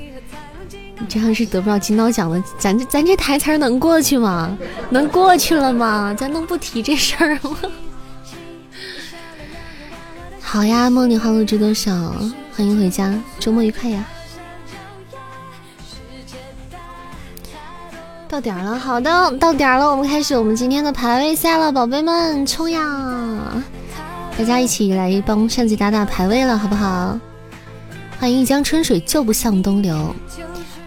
Speaker 1: 这样是得不到金刀奖的，咱这咱这台词能过去吗？能过去了吗？咱能不提这事儿吗？好呀，梦里花落知多少，欢迎回家，周末愉快呀。到点儿了，好的，到点儿了，我们开始我们今天的排位赛了，宝贝们冲呀！大家一起来帮扇子打打排位了，好不好？欢迎一江春水就不向东流。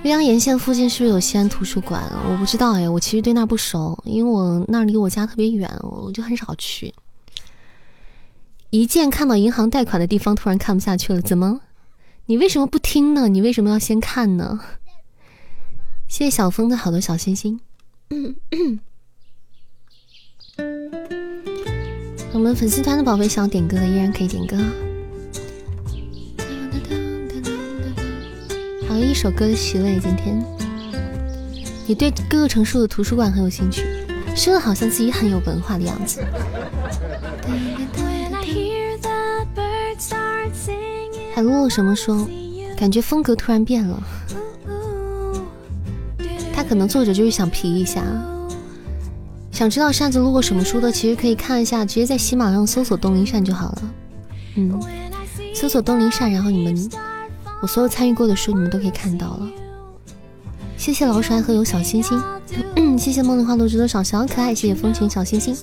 Speaker 1: 岳阳沿线附近是不是有西安图书馆？我不知道哎，我其实对那不熟，因为我那离我家特别远，我就很少去。一见看到银行贷款的地方，突然看不下去了，怎么？你为什么不听呢？你为什么要先看呢？谢谢小峰的好多小心心。我们粉丝团的宝贝想点歌的依然可以点歌。好一首歌曲嘞，今天。你对各个城市的图书馆很有兴趣，说的好像自己很有文化的样子。海洛什么说？感觉风格突然变了。他可能作者就是想皮一下，想知道扇子录过什么书的，其实可以看一下，直接在喜马上搜索东林扇就好了。嗯，搜索东林扇，然后你们我所有参与过的书，你们都可以看到了。谢谢老鼠爱喝有小星星，嗯，谢谢梦的花落知多少小可爱，谢谢风情小星星。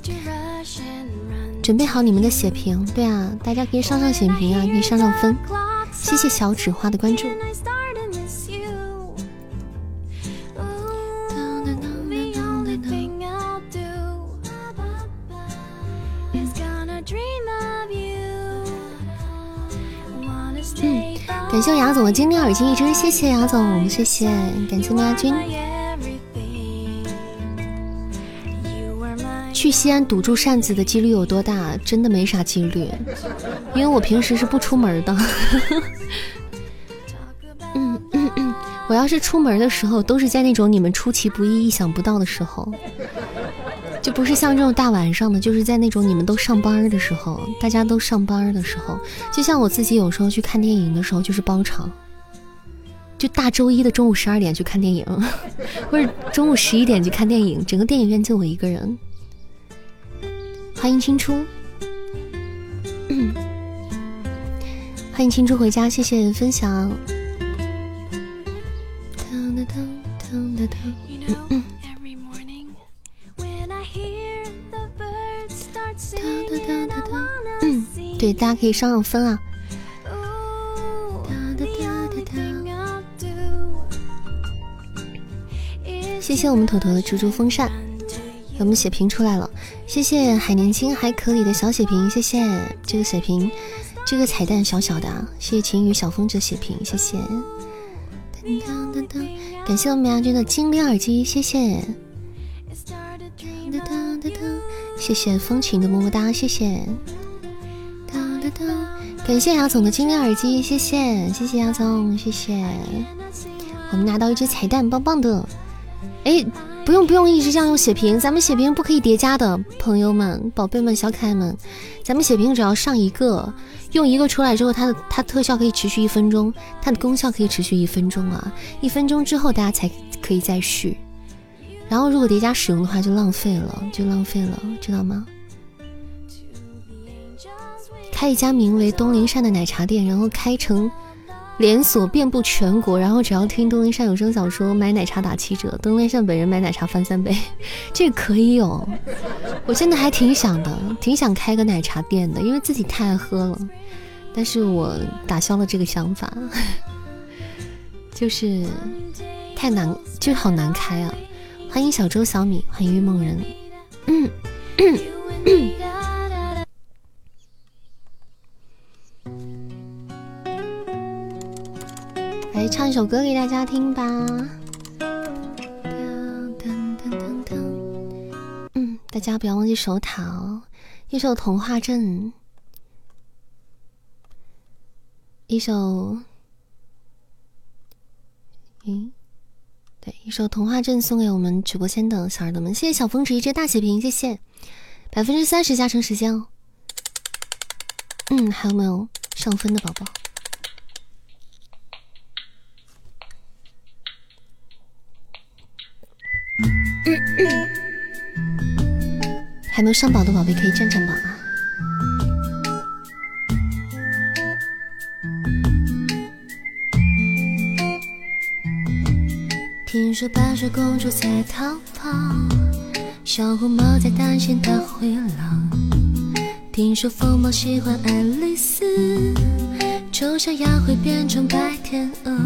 Speaker 1: 准备好你们的血瓶，对啊，大家可以上上血瓶啊，可以上上分。谢谢小纸花的关注。感谢雅总的精灵耳机一只，谢谢雅总，谢谢，感谢喵君。去西安堵住扇子的几率有多大？真的没啥几率，因为我平时是不出门的。嗯嗯，我要是出门的时候，都是在那种你们出其不意、意想不到的时候，就不是像这种大晚上的，就是在那种你们都上班的时候，大家都上班的时候。就像我自己有时候去看电影的时候，就是包场，就大周一的中午十二点去看电影，或者中午十一点去看电影，整个电影院就我一个人。欢迎青初，欢迎青初回家，谢谢分享。嗯，对，大家可以上上分啊。谢谢我们坨坨的猪猪风扇，我们血瓶出来了。谢谢还年轻还可以的小血瓶，谢谢这个血瓶，这个彩蛋小小的，谢谢晴雨小风这血瓶，谢谢。感谢我们牙君的精灵耳机，谢谢。谢谢风情的么么哒，谢谢。感谢杨总的精灵耳机，谢谢，谢谢杨总，谢谢。我们拿到一只彩蛋，棒棒的。哎，不用不用一直这样用血瓶，咱们血瓶不可以叠加的，朋友们、宝贝们、小可爱们，咱们血瓶只要上一个。用一个出来之后，它的它特效可以持续一分钟，它的功效可以持续一分钟啊！一分钟之后大家才可以再续。然后如果叠加使用的话，就浪费了，就浪费了，知道吗？开一家名为东林善的奶茶店，然后开成连锁，遍布全国。然后只要听东林善有声小说，买奶茶打七折，东林善本人买奶茶翻三倍，这个可以有！我现在还挺想的，挺想开个奶茶店的，因为自己太爱喝了。但是我打消了这个想法，就是太难，就好难开啊！欢迎小周小米，欢迎玉梦人，嗯，来唱一首歌给大家听吧。嗯，大家不要忘记手淘，一首《童话镇》。一首，嗯，对，一首《童话镇》送给我们直播间的小耳朵们，谢谢小风纸一只大血瓶，谢谢，百分之三十加成时间哦。嗯，还有没有上分的宝宝？还没有上榜的宝贝可以站站榜啊。听说白雪公主在逃跑，小红帽在担心大灰狼。听说疯帽喜欢爱丽丝，丑小鸭会变成白天鹅。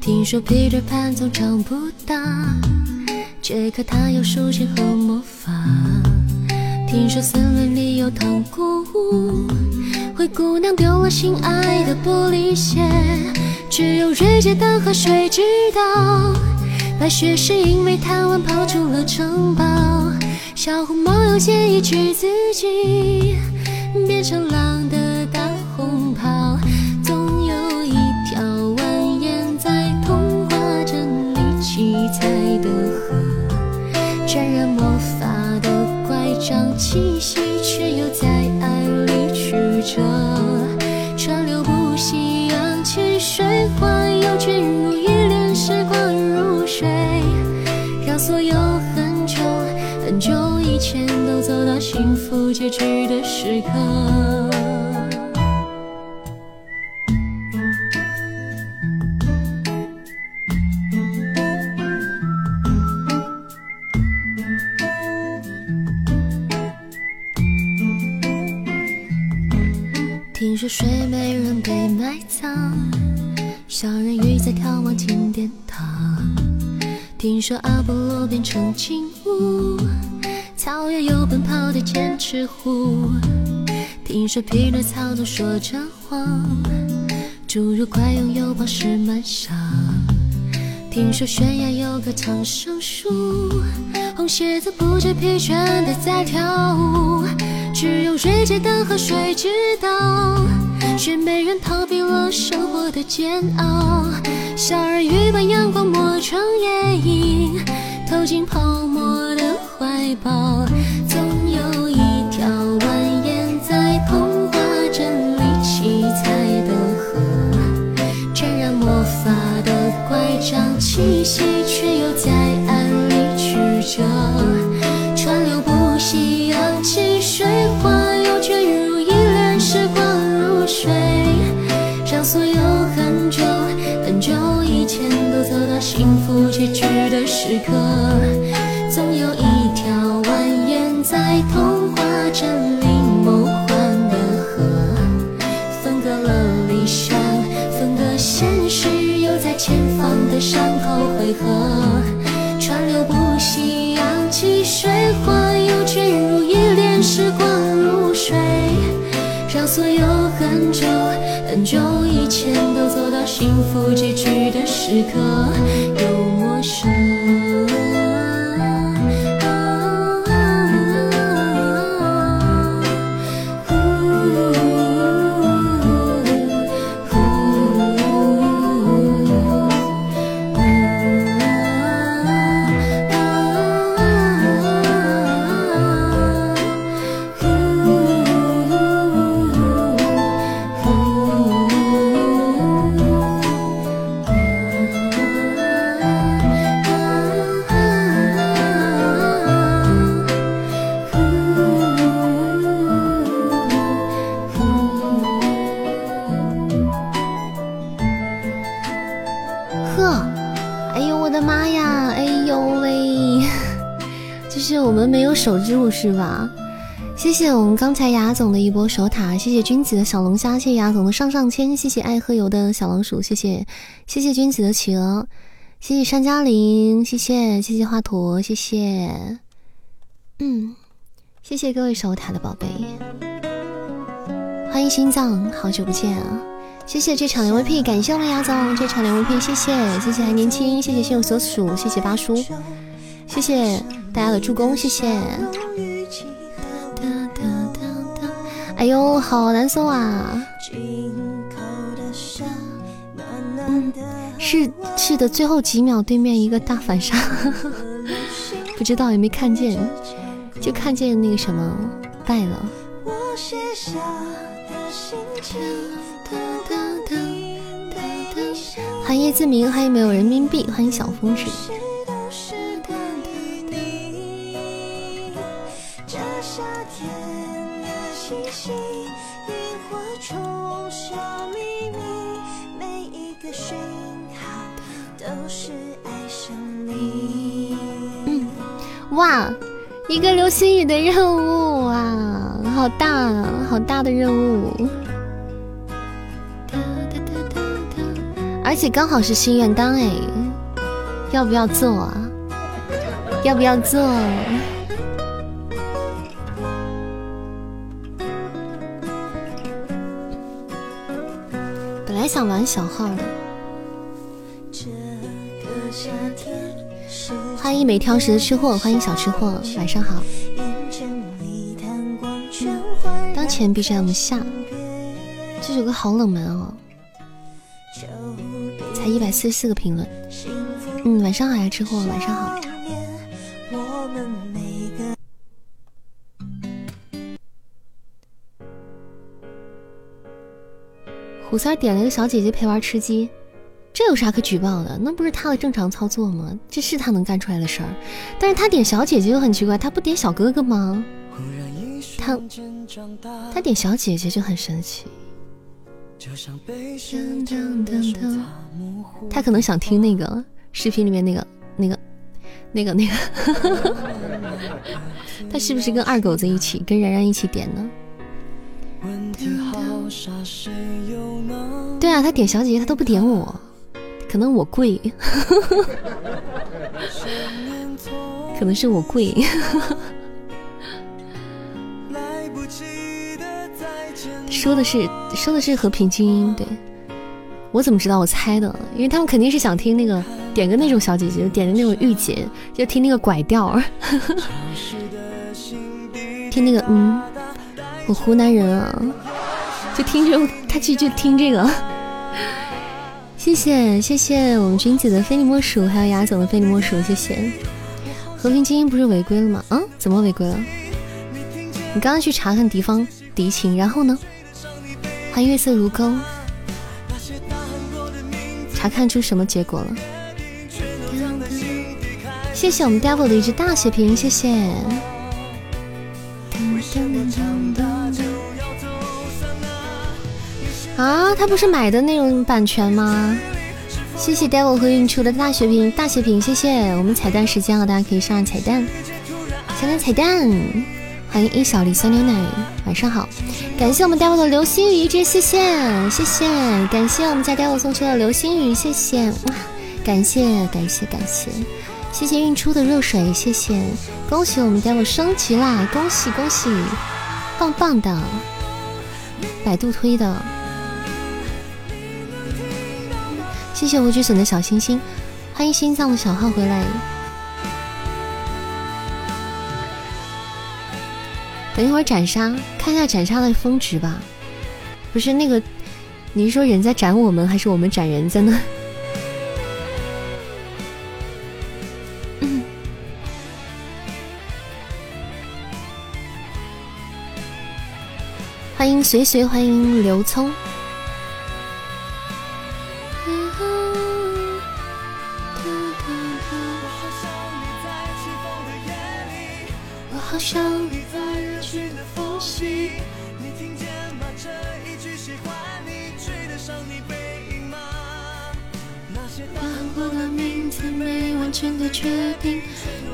Speaker 1: 听说 Peter Pan 总长不大，杰克他有书信和魔法。听说森林里有糖果屋，灰姑娘丢了心爱的玻璃鞋。只有瑞杰的河水知道，白雪是因为贪玩跑出了城堡。小红帽又建议去自己变成狼的张气息，却又在爱里曲折。川流不息，扬起水花又卷入一帘时光如水，让所有很久很久以前都走到幸福结局的时刻。听说睡美人被埋葬。小人鱼在眺望金殿堂，听说阿波罗变成金乌，草原有奔跑的剑齿虎。听说匹诺曹总说着谎，侏儒快拥有宝石满箱。听说悬崖有个长生树，红鞋子不知疲倦的在跳舞。只有瑞杰的河水知道。雪美人逃避了生活的煎熬，小人鱼把阳光磨成夜影，投进泡沫的怀抱。总有一条蜿蜒在童话镇里七彩的河，沾染魔法的乖张气息，很久以前都走到幸福结局的时刻，又我们没有守住是吧？谢谢我们刚才雅总的一波守塔，谢谢君子的小龙虾，谢谢雅总的上上签，谢谢爱喝油的小老鼠，谢谢谢谢君子的企鹅，谢谢山嘉玲，谢谢谢谢华佗，谢谢，嗯，谢谢各位守塔的宝贝，欢迎心脏，好久不见啊！谢谢这场连 VP，感谢我们雅总这场连 VP，谢谢谢谢还年轻，谢谢心有所属，谢谢八叔，谢谢大家的助攻，谢谢。哎呦，好难受啊！是是的，最后几秒对面一个大反杀，不知道有没有看见，就看见那个什么败了。欢迎叶自明，欢迎没有人民币，欢迎小风纸。嗯，哇，一个流星雨的任务啊，好大，好大的任务。而且刚好是心愿单哎，要不要做啊？要不要做？本来想玩小号的。欢迎没挑食的吃货，欢迎小吃货，晚上好。当前 BGM 下，这首歌好冷门哦。才一百四十四个评论，嗯，晚上好呀，吃货，晚上好。胡三点了一个小姐姐陪玩吃鸡，这有啥可举报的？那不是他的正常操作吗？这是他能干出来的事儿。但是他点小姐姐就很奇怪，他不点小哥哥吗？他他点小姐姐就很神奇。他可能想听那个视频里面那个那个那个那个，他是不是跟二狗子一起跟然然一起点呢？对啊，他点小姐姐他都不点我，可能我贵，可能是我贵。说的是说的是和平精英，对我怎么知道？我猜的，因为他们肯定是想听那个点个那种小姐姐，点的那种御姐，就听那个拐调，听那个嗯，我湖南人啊，就听这种，他去就听这个。谢谢谢谢我们君子的非你莫属，还有雅总的非你莫属，谢谢。和平精英不是违规了吗？啊，怎么违规了？你刚刚去查看敌方敌情，然后呢？欢迎月色如钩，查看出什么结果了？谢谢我们 devil 的一只大血瓶，谢谢。啊，他不是买的那种版权吗？谢谢 devil 和运出的大血瓶，大血瓶，谢谢。我们彩蛋时间了，大家可以上上彩蛋，彩蛋彩蛋。欢迎一小粒酸牛奶，晚上好。感谢我们 devil 的流星雨一只，谢谢谢谢。感谢我们家 devil 送出的流星雨，谢谢哇。感谢感谢感谢，谢谢运出的热水，谢谢。恭喜我们 devil 升级啦，恭喜恭喜，棒棒的。百度推的。谢谢无止损的小星星，欢迎心脏的小号回来。等一会儿斩杀，看一下斩杀的峰值吧。不是那个，你是说人在斩我们，还是我们斩人在呢？欢迎随随，欢迎刘聪。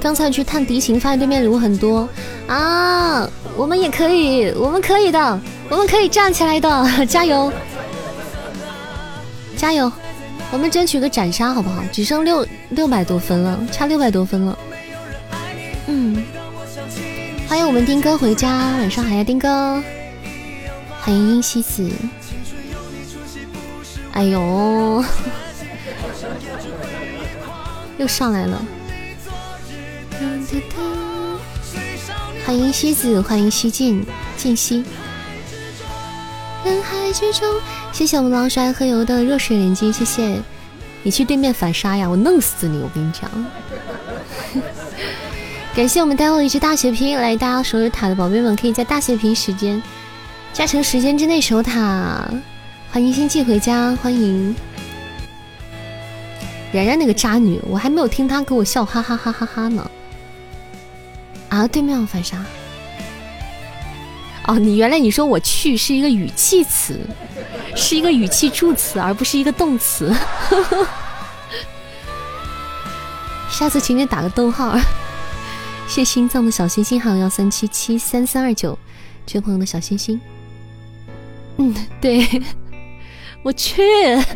Speaker 1: 刚才去探敌情，发现对面礼物很多啊！我们也可以，我们可以的，我们可以站起来的，加油，加油！我们争取个斩杀好不好？只剩六六百多分了，差六百多分了。嗯，欢迎我们丁哥回家，晚上好呀，丁哥。欢迎殷西子。哎呦，又上来了。欢迎西子，欢迎西晋晋西。人海之中，谢谢我们狼叔爱喝油的热水连击，谢谢你去对面反杀呀，我弄死你！我跟你讲。感谢我们带货一只大血瓶，来大家守着塔的宝贝们，可以在大血瓶时间加成时间之内守塔。欢迎星际回家，欢迎然然那个渣女，我还没有听她给我笑哈哈哈哈哈呢。啊！对面要反杀。哦，你原来你说我去是一个语气词，是一个语气助词，而不是一个动词。下次请你打个逗号。谢心脏的小星星，还有幺三七七三三二九这位朋友的小星星。嗯，对，我去，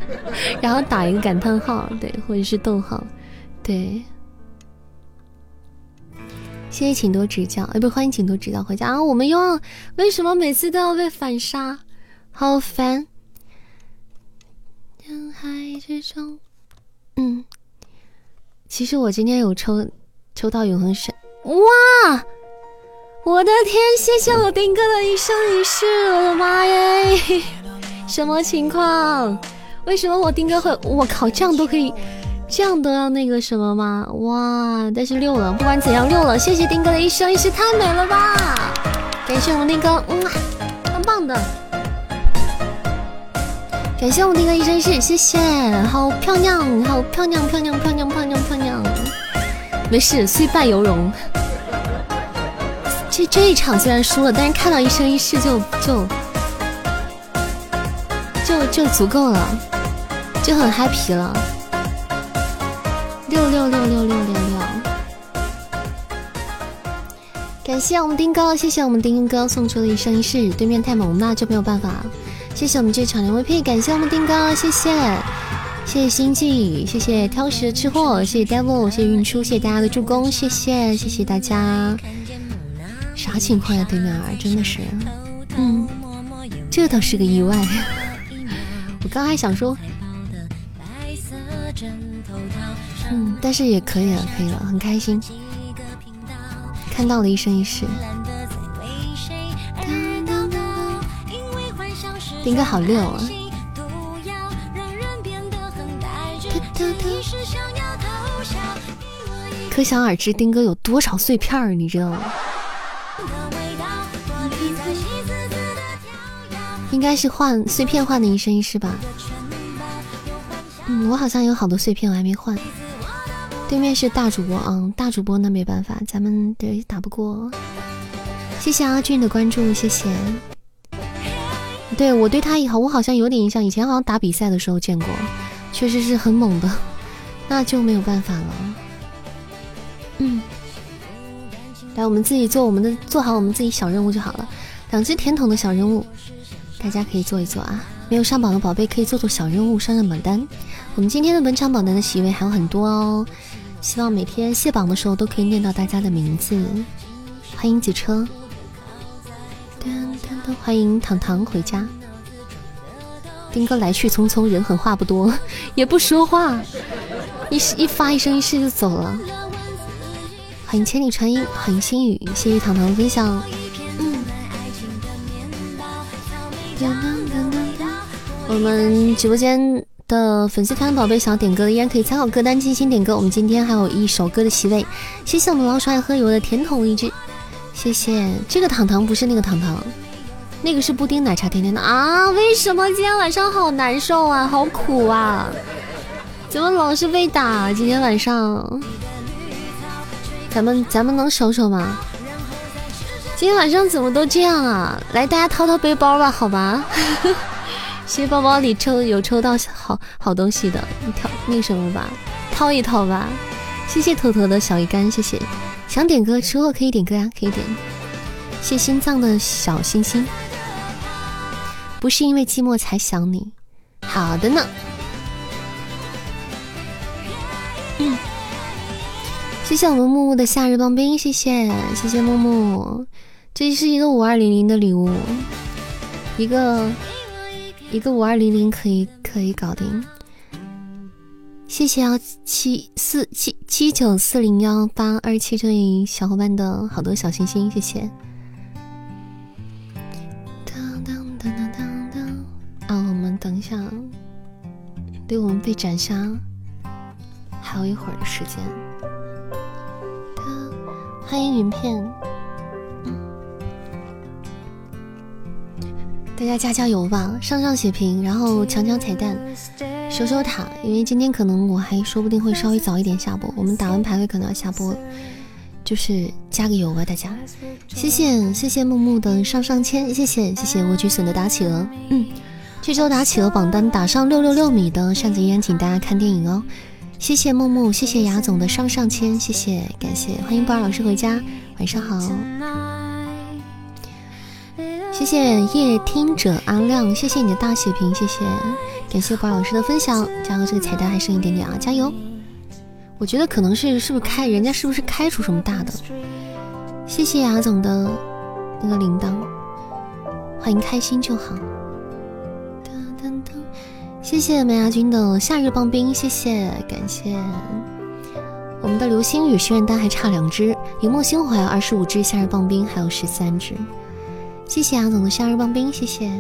Speaker 1: 然后打一个感叹号，对，或者是逗号，对。谢谢，请多指教。哎，不，欢迎，请多指教。回家啊！我们又要为什么每次都要被反杀？好烦！人海之中，嗯，其实我今天有抽抽到永恒神，哇！我的天，谢谢我丁哥的一生一世，我的妈耶！什么情况？为什么我丁哥会？我靠，这样都可以。这样都要那个什么吗？哇！但是六了，不管怎样六了。谢谢丁哥的一生一世，太美了吧！感谢我们丁哥，嗯，棒棒的。感谢我们丁哥一生一世，谢谢，好漂亮，好漂亮，漂亮，漂亮，漂亮，漂亮。没事，虽败犹荣。这这一场虽然输了，但是看到一生一世就就就就足够了，就很 happy 了。六六六六六六六！感谢我们丁哥，谢谢我们丁哥送出的一生一世。对面太猛，那就没有办法。谢谢我们这场的 VP，感谢我们丁哥，谢谢谢谢星际，谢谢挑食吃货，谢谢 Devil，谢谢运出，谢谢大家的助攻，谢谢谢谢大家。啥情况呀？对面儿真的是，嗯，这倒是个意外。我刚还想说。嗯，但是也可以了，可以了，很开心，看到了一生一世。丁哥好溜啊！可想而知，丁哥有多少碎片儿，你知道吗？应该是换碎片换的一生一世吧。我好像有好多碎片，我还没换。对面是大主播，嗯，大主播那没办法，咱们对打不过。谢谢阿俊的关注，谢谢。对我对他以后，我好像有点印象，以前好像打比赛的时候见过，确实是很猛的，那就没有办法了。嗯，来，我们自己做我们的，做好我们自己小任务就好了。两只甜筒的小任务，大家可以做一做啊。没有上榜的宝贝可以做做小任务，上上榜单。我们今天的本场榜单的席位还有很多哦。希望每天卸榜的时候都可以念到大家的名字。欢迎子车，欢迎糖糖回家。丁哥来去匆匆，人狠话不多，也不说话，一一发一声一世就走了。欢迎千里传音，欢迎心雨，谢谢糖糖分享。嗯。我们直播间。的粉丝团宝贝想要点歌的依然可以参考歌单进行点歌。我们今天还有一首歌的席位，谢谢我们老鼠爱喝油的甜筒一只，谢谢。这个糖糖不是那个糖糖，那个是布丁奶茶甜甜的啊！为什么今天晚上好难受啊，好苦啊？怎么老是被打？今天晚上，咱们咱们能守守吗？今天晚上怎么都这样啊？来，大家掏掏背包吧，好吧？谢谢包包里抽有抽到好好东西的，你挑那什么吧，掏一掏吧。谢谢头头的小鱼干，谢谢。想点歌之后可以点歌呀，可以点。谢心脏的小星星，不是因为寂寞才想你。好的呢。谢谢我们木木的夏日棒冰，谢谢谢谢木木，这是一个五二零零的礼物，一个。一个五二零零可以可以搞定，谢谢幺七四七七九四零幺八二七这位小伙伴的好多小心心，谢谢。当当当当当当，啊，我们等一下，离我们被斩杀还有一会儿的时间。欢迎云片。大家加加油吧，上上血瓶，然后抢抢彩蛋，守守塔。因为今天可能我还说不定会稍微早一点下播，我们打完排位可能要下播，就是加个油吧，大家。谢谢谢谢木木的上上签，谢谢谢谢我菊笋的打企鹅。嗯，这周打企鹅榜单打上六六六米的扇子依然请大家看电影哦。谢谢木木，谢谢雅总的上上签，谢谢感谢，欢迎波儿老师回家，晚上好。谢谢夜听者阿亮，谢谢你的大血瓶，谢谢，感谢宝老师的分享，加油！这个彩蛋还剩一点点啊，加油！我觉得可能是是不是开人家是不是开出什么大的？谢谢雅总的那个铃铛，欢迎开心就好。谢谢梅亚军的夏日棒冰，谢谢感谢我们的流星雨心愿单还差两只，荧幕星火二十五只夏日棒冰还有十三只。谢谢阿总的夏日棒冰，谢谢。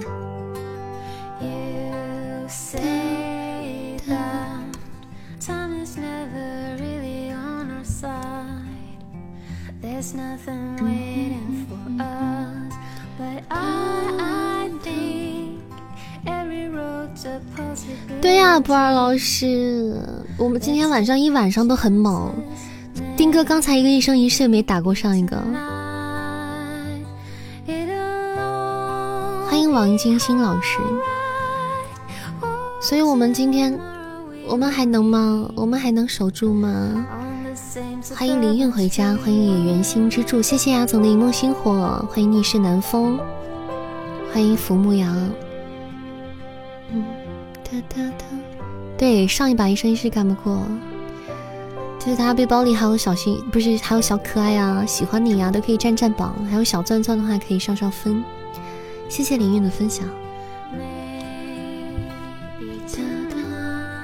Speaker 1: 对呀，布尔老师，我们今天晚上一晚上都很猛。丁哥刚才一个一生一世没打过上一个。欢迎王金星老师，所以我们今天，我们还能吗？我们还能守住吗？欢迎林韵回家，欢迎野原星之助，谢谢牙总的一梦星火，欢迎逆世南风，欢迎福牧羊。嗯，哒哒哒，对，上一把一生一世干不过，就是大家背包里还有小心，不是还有小可爱呀，喜欢你呀，都可以占占榜，还有小钻钻的话可以上上分。谢谢林韵的分享。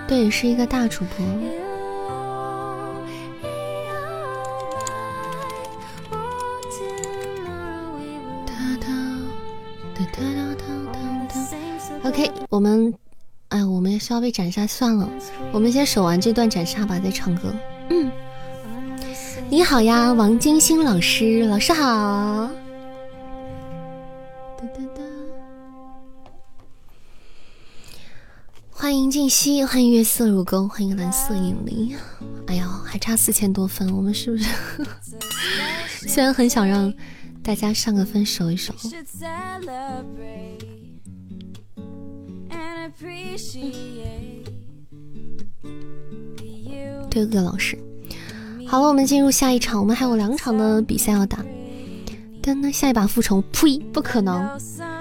Speaker 1: 对，是一个大主播。OK，我们，哎，我们也是要被斩杀，算了，我们先守完这段斩杀吧，再唱歌。嗯，你好呀，王金星老师，老师好。欢迎静息，欢迎月色如钩，欢迎蓝色引力。哎呦，还差四千多分，我们是不是？虽然很想让大家上个分，守一守。对恶老师，好了，我们进入下一场，我们还有两场的比赛要打。但那下一把复仇，呸，不可能，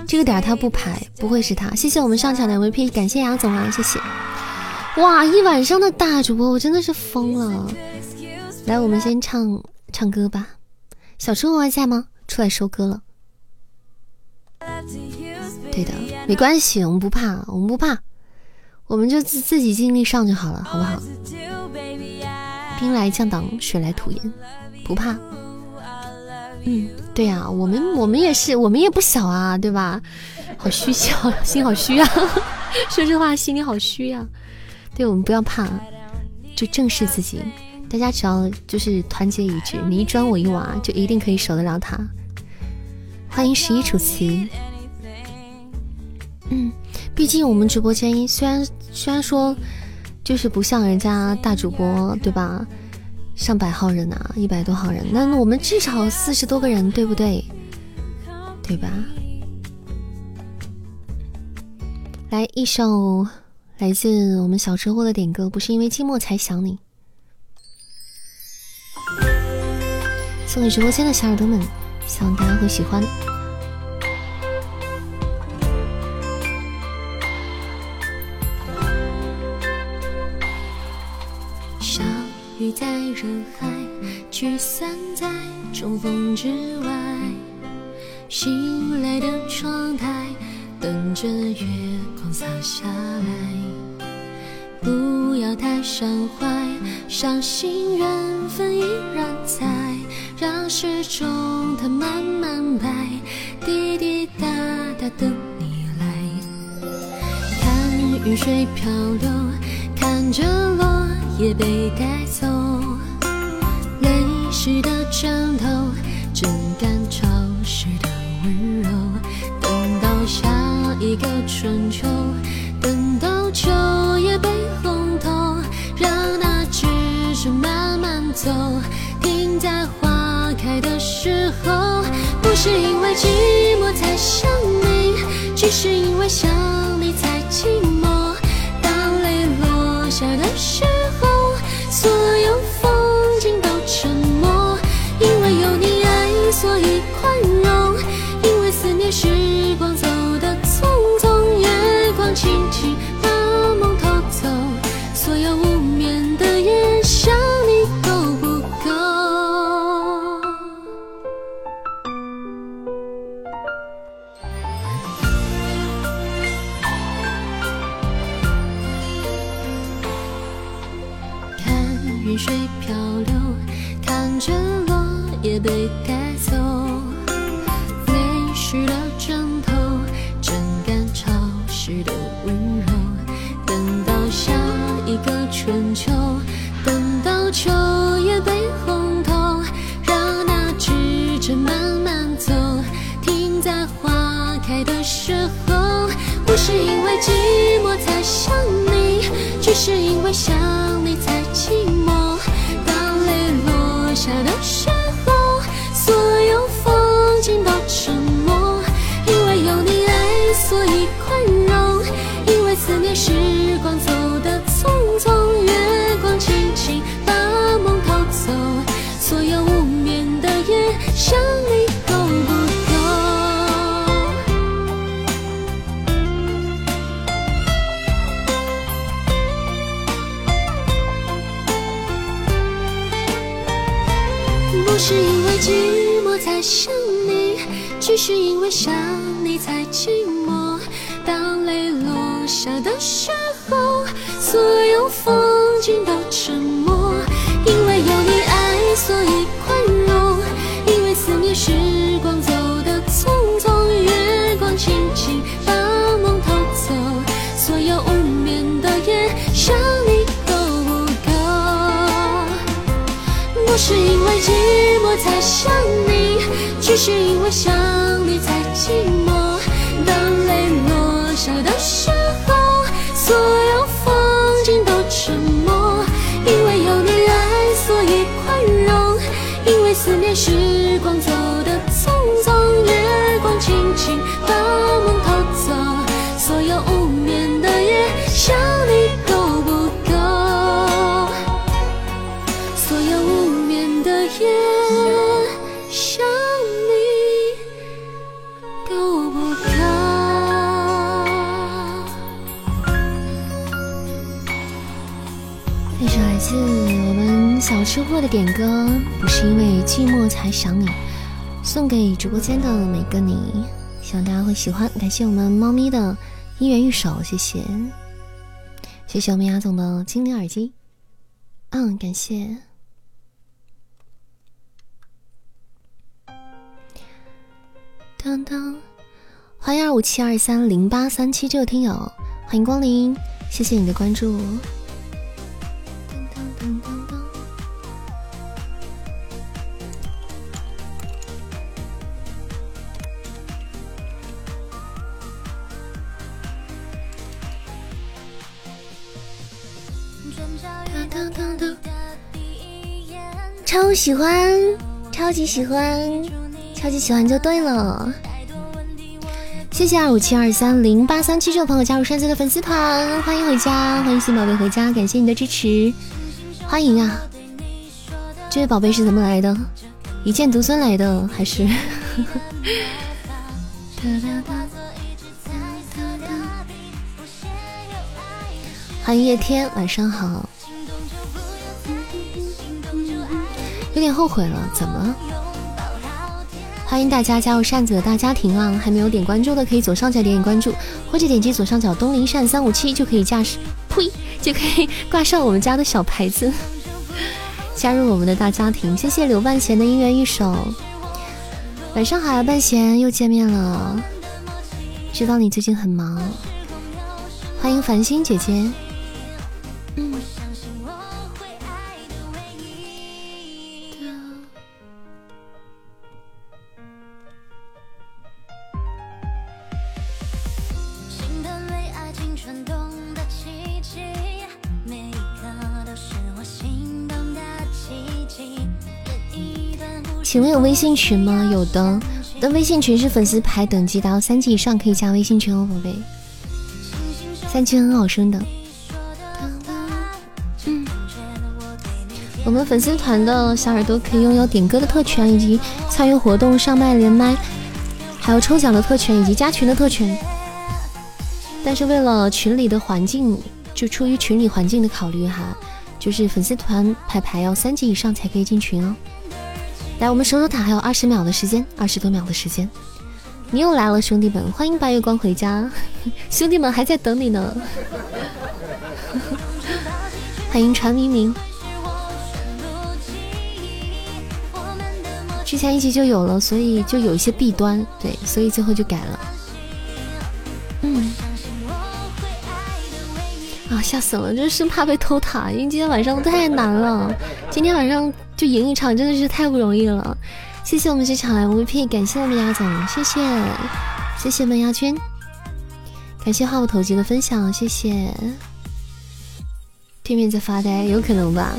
Speaker 1: 这个点他不排，不会是他。谢谢我们上场的 MVP，感谢杨总啊，谢谢。哇，一晚上的大主播，我真的是疯了。来，我们先唱唱歌吧。小春还在吗？出来收歌了。对的，没关系，我们不怕，我们不怕，我们就自自己尽力上就好了，好不好？兵来将挡，水来土掩，不怕。嗯，对呀，我们我们也是，我们也不小啊，对吧？好虚小，心好虚啊！说实话，心里好虚呀。对我们不要怕，就正视自己。大家只要就是团结一致，你一砖我一瓦，就一定可以守得了他。欢迎十一楚辞。嗯，毕竟我们直播间虽然虽然说就是不像人家大主播，对吧？上百号人呐，一百多号人，那我们至少四十多个人，对不对？对吧？来一首来自我们小车祸的点歌，不是因为寂寞才想你，送给直播间的小耳朵们，希望大家会喜欢。人海，聚散在重逢之外。醒来的窗台，等着月光洒下来。不要太伤怀，相信缘分依然在。让时钟它慢慢摆，滴滴答答等你来。看雨水漂流，看着落叶被带走。湿的枕头，枕干潮湿的温柔。等到下一个春秋，等到秋叶被红透，让那指针慢慢走，停在花开的时候。不是因为寂寞才想你，只是因为想你才寂寞。当泪落下的时候，想不是因为寂寞才想你，只是因为想你才寂寞。当泪落下的时候，所有风景都沉默。因为有你爱，所以想你，只是因为想小吃货的点歌，不是因为寂寞才想你，送给直播间的每个你，希望大家会喜欢。感谢我们猫咪的。一元一首，谢谢，谢谢我们雅总的精灵耳机，嗯，感谢。当当，欢迎二五七二三零八三七这位听友，欢迎光临，谢谢你的关注。超喜欢，超级喜欢，超级喜欢就对了。谢谢二五七二三零八三七这位朋友加入山子的粉丝团，欢迎回家，欢迎新宝贝回家，感谢你的支持，欢迎啊！这位宝贝是怎么来的？一剑独尊来的还是？欢迎叶天，晚上好。有点后悔了，怎么了？欢迎大家加入扇子的大家庭啊！还没有点关注的，可以左上角点点关注，或者点击左上角东林扇三五七就可以驾驶，呸，就可以挂上我们家的小牌子，加入我们的大家庭。谢谢刘半贤的姻缘一首，晚上好，半贤又见面了，知道你最近很忙，欢迎繁星姐姐。请问有微信群吗？有的，的微信群是粉丝牌等级达到三级以上可以加微信群哦，宝贝。三级很好升的。嗯，我们粉丝团的小耳朵可以拥有点歌的特权，以及参与活动上麦连麦，还有抽奖的特权以及加群的特权。但是为了群里的环境，就出于群里环境的考虑哈，就是粉丝团排牌要三级以上才可以进群哦。来，我们守守塔还有二十秒的时间，二十多秒的时间，你又来了，兄弟们，欢迎白月光回家，兄弟们还在等你呢，欢迎传明明，之前一集就有了，所以就有一些弊端，对，所以最后就改了，嗯，啊，吓死了，真是怕被偷塔，因为今天晚上太难了，今天晚上。就赢一场真的是太不容易了，谢谢我们这场 MVP，感谢我们鸭总，谢谢谢谢闷鸭君，感谢话不投机的分享，谢谢。对面在发呆，有可能吧？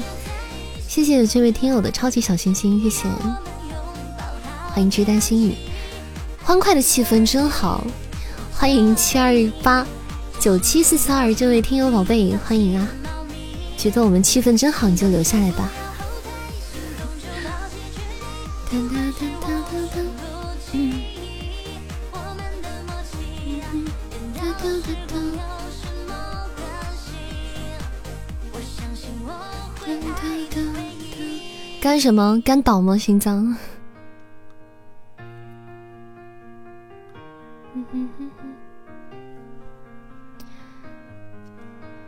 Speaker 1: 谢谢这位听友的超级小心心，谢谢。欢迎知丹心语，欢快的气氛真好。欢迎七二八九七四四二这位听友宝贝，欢迎啊！觉得我们气氛真好，你就留下来吧。干什么？干倒吗？心脏？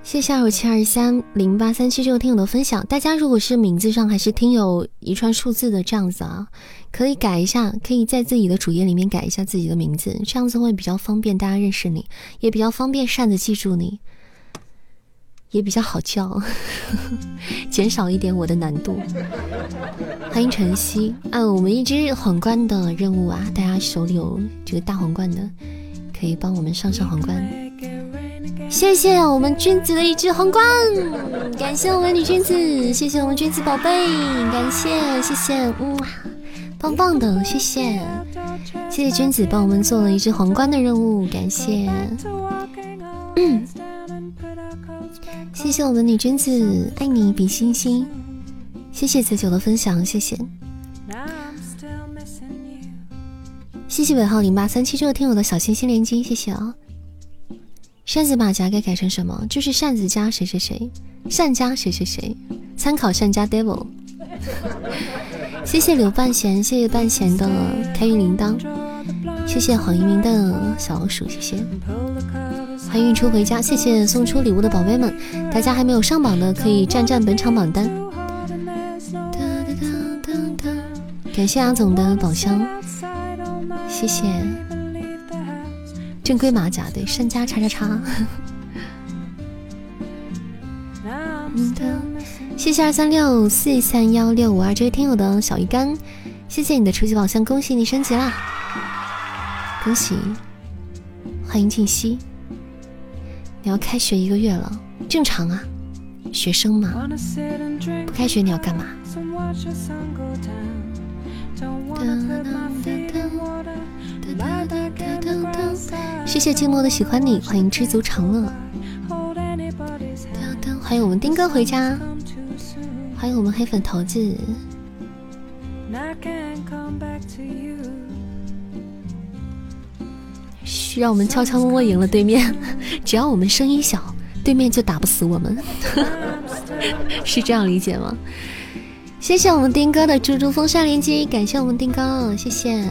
Speaker 1: 谢谢二五七二三零八三七这个听友的分享。大家如果是名字上还是听友一串数字的这样子啊，可以改一下，可以在自己的主页里面改一下自己的名字，这样子会比较方便大家认识你，也比较方便扇子记住你。也比较好叫，减少一点我的难度。欢迎晨曦啊！我们一只皇冠的任务啊，大家手里有这个大皇冠的，可以帮我们上上皇冠。谢谢我们君子的一只皇冠，感谢我们女君子，谢谢我们君子宝贝，感谢谢谢，嗯，棒棒的，谢谢谢谢君子帮我们做了一只皇冠的任务，感谢，嗯，谢谢我们女君子，爱你比心心。谢谢子九的分享，谢谢，谢谢尾号零八三七这个听友的小心心连击，谢谢啊。扇子马甲该改成什么？就是扇子加谁谁谁，扇加谁谁谁，参考扇加 devil。谢谢刘半贤，谢谢半贤的开运铃铛，谢谢黄一鸣的小老鼠，谢谢。欢迎运出回家，谢谢送出礼物的宝贝们，大家还没有上榜的可以占占本场榜单。感谢阿总的宝箱，谢谢。正规马甲对，善家叉叉叉。谢谢二三六四三幺六五二这位听友的小鱼干，谢谢你的初级宝箱，恭喜你升级啦！恭喜，欢迎静熙。你要开学一个月了，正常啊，学生嘛。不开学你要干嘛？谢谢寂寞的喜欢你，欢迎知足常乐，欢迎我们丁哥回家，欢迎我们黑粉桃子，让我们悄悄摸摸赢了对面，只要我们声音小，对面就打不死我们，是这样理解吗？谢谢我们丁哥的猪猪风扇连接，感谢我们丁哥，谢谢。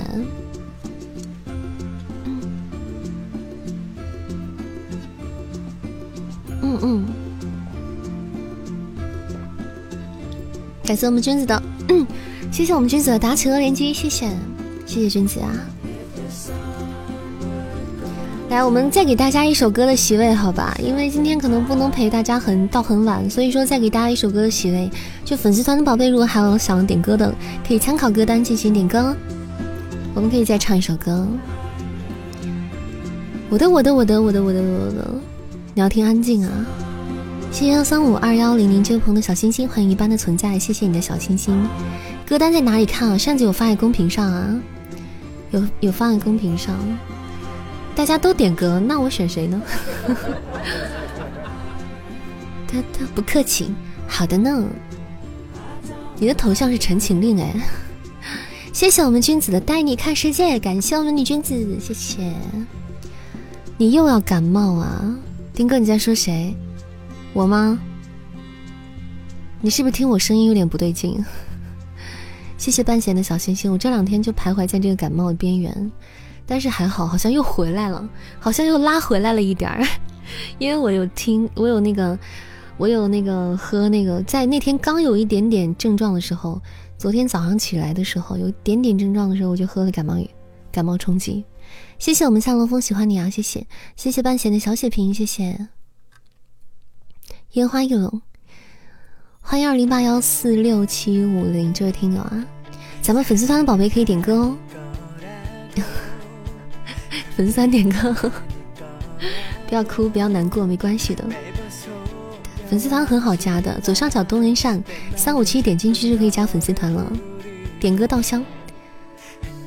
Speaker 1: 嗯嗯，感谢我们君子的，嗯，谢谢我们君子的打起鹅连接，谢谢，谢谢君子啊。来，我们再给大家一首歌的席位，好吧？因为今天可能不能陪大家很到很晚，所以说再给大家一首歌的席位。就粉丝团的宝贝，如果还有想点歌的，可以参考歌单进行点歌。我们可以再唱一首歌。我的我的我的我的我的我的，你要听安静啊！谢谢幺三五二幺零零这位朋友的小心心，欢迎一般的存在，谢谢你的小心心。歌单在哪里看啊？扇子有发在公屏上啊，有有发在公屏上。大家都点歌，那我选谁呢？他他不客气，好的呢。你的头像是陈情令哎，谢谢我们君子的带你看世界，感谢我们女君子，谢谢。你又要感冒啊，丁哥你在说谁？我吗？你是不是听我声音有点不对劲？谢谢半闲的小星星，我这两天就徘徊在这个感冒的边缘。但是还好，好像又回来了，好像又拉回来了一点儿，因为我有听，我有那个，我有那个喝那个，在那天刚有一点点症状的时候，昨天早上起来的时候有一点点症状的时候，我就喝了感冒雨，感冒冲击。谢谢我们夏洛风喜欢你啊，谢谢，谢谢半闲的小血瓶，谢谢烟花易冷，欢迎二零八幺四六七五零这位听友啊，咱们粉丝团的宝贝可以点歌哦。粉丝团点歌，不要哭，不要难过，没关系的。粉丝团很好加的，左上角多人扇三五七点进去就可以加粉丝团了。点歌稻香，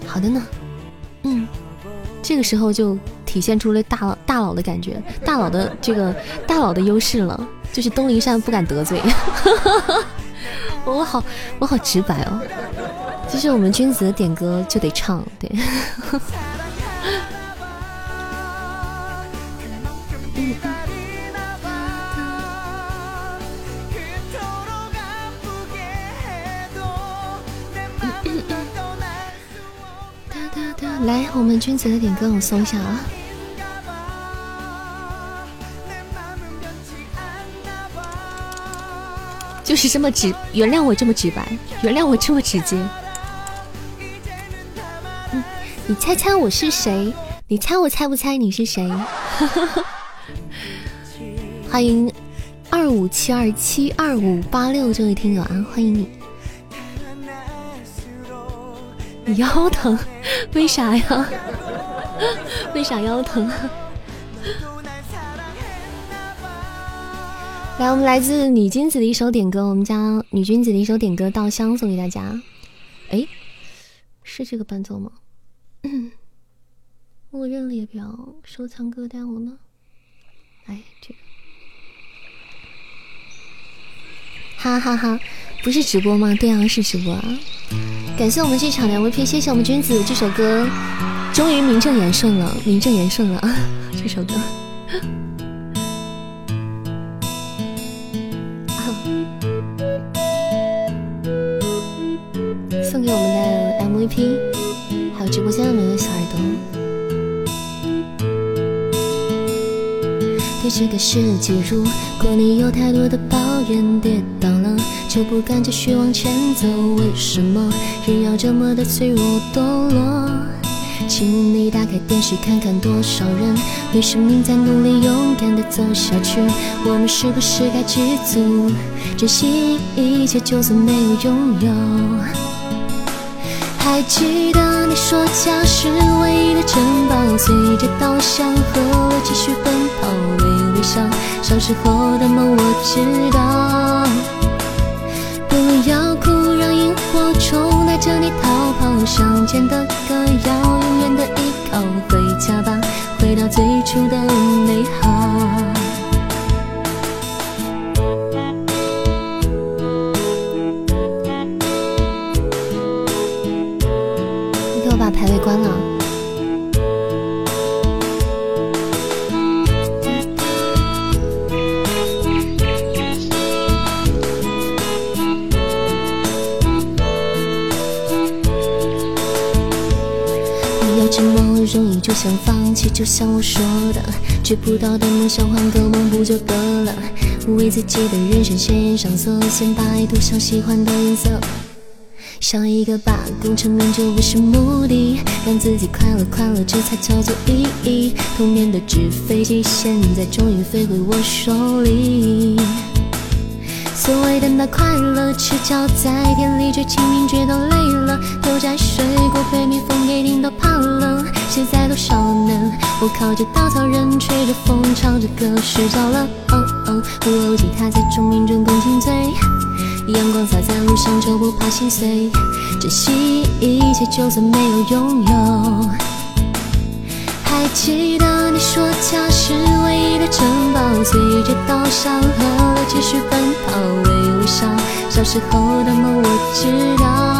Speaker 1: 好的呢。嗯，这个时候就体现出了大佬大佬的感觉，大佬的这个大佬的优势了，就是东林善不敢得罪。我好我好直白哦，就是我们君子的点歌就得唱，对。来，我们君子的点歌，我搜一下啊。就是这么直，原谅我这么直白，原谅我这么直接。嗯，你猜猜我是谁？你猜我猜不猜你是谁？欢迎二五七二七二五八六这位听友啊，欢迎你。腰疼？为啥呀？为啥腰疼？来，我们来自女君子的一首点歌，我们将女君子的一首点歌《稻香》送给大家。哎，是这个伴奏吗？默认列表收藏歌单，我呢？哎，这个，哈哈哈，不是直播吗？对啊，是直播啊！感谢我们这场的 MVP，谢谢我们君子，这首歌终于名正言顺了，名正言顺了，这首歌。送给我们的 MVP，还有直播间的每位小这个世界，如果你有太多的抱怨，跌倒了就不敢继续往前走。为什么人要这么的脆弱堕落？请你打开电视看看，多少人为生命在努力，勇敢的走下去。我们是不是该知足，珍惜一切，就算没有拥有？还记得你说家是唯一的城堡，随着稻香河流继续奔跑，微笑。小时候的梦我知道，不要哭，让萤火虫带着你逃跑。乡间的歌谣，永远的依靠，回家吧，回到最初的美好。容易就想放弃，就像我说的，追不到的梦想换个梦不就得了？为自己的人生献上色，先把涂上喜欢的颜色。上一个吧，功成名就不是目的，让自己快乐快乐，这才叫做意义。童年的纸飞机，现在终于飞回我手里。所谓的那快乐，赤脚在田里追清明，追到累了，摘水果被蜜蜂给叮到怕冷。谁在多少呢？我靠着稻草人，吹着风，唱着歌睡着了。哦哦，哦，吉他在钟鸣中共清脆。阳光洒在路上就不怕心碎，珍惜一切就算没有拥有。还记得你说家是唯一的城堡，随着稻香河流继续奔跑，微微笑。小时候的梦我知道，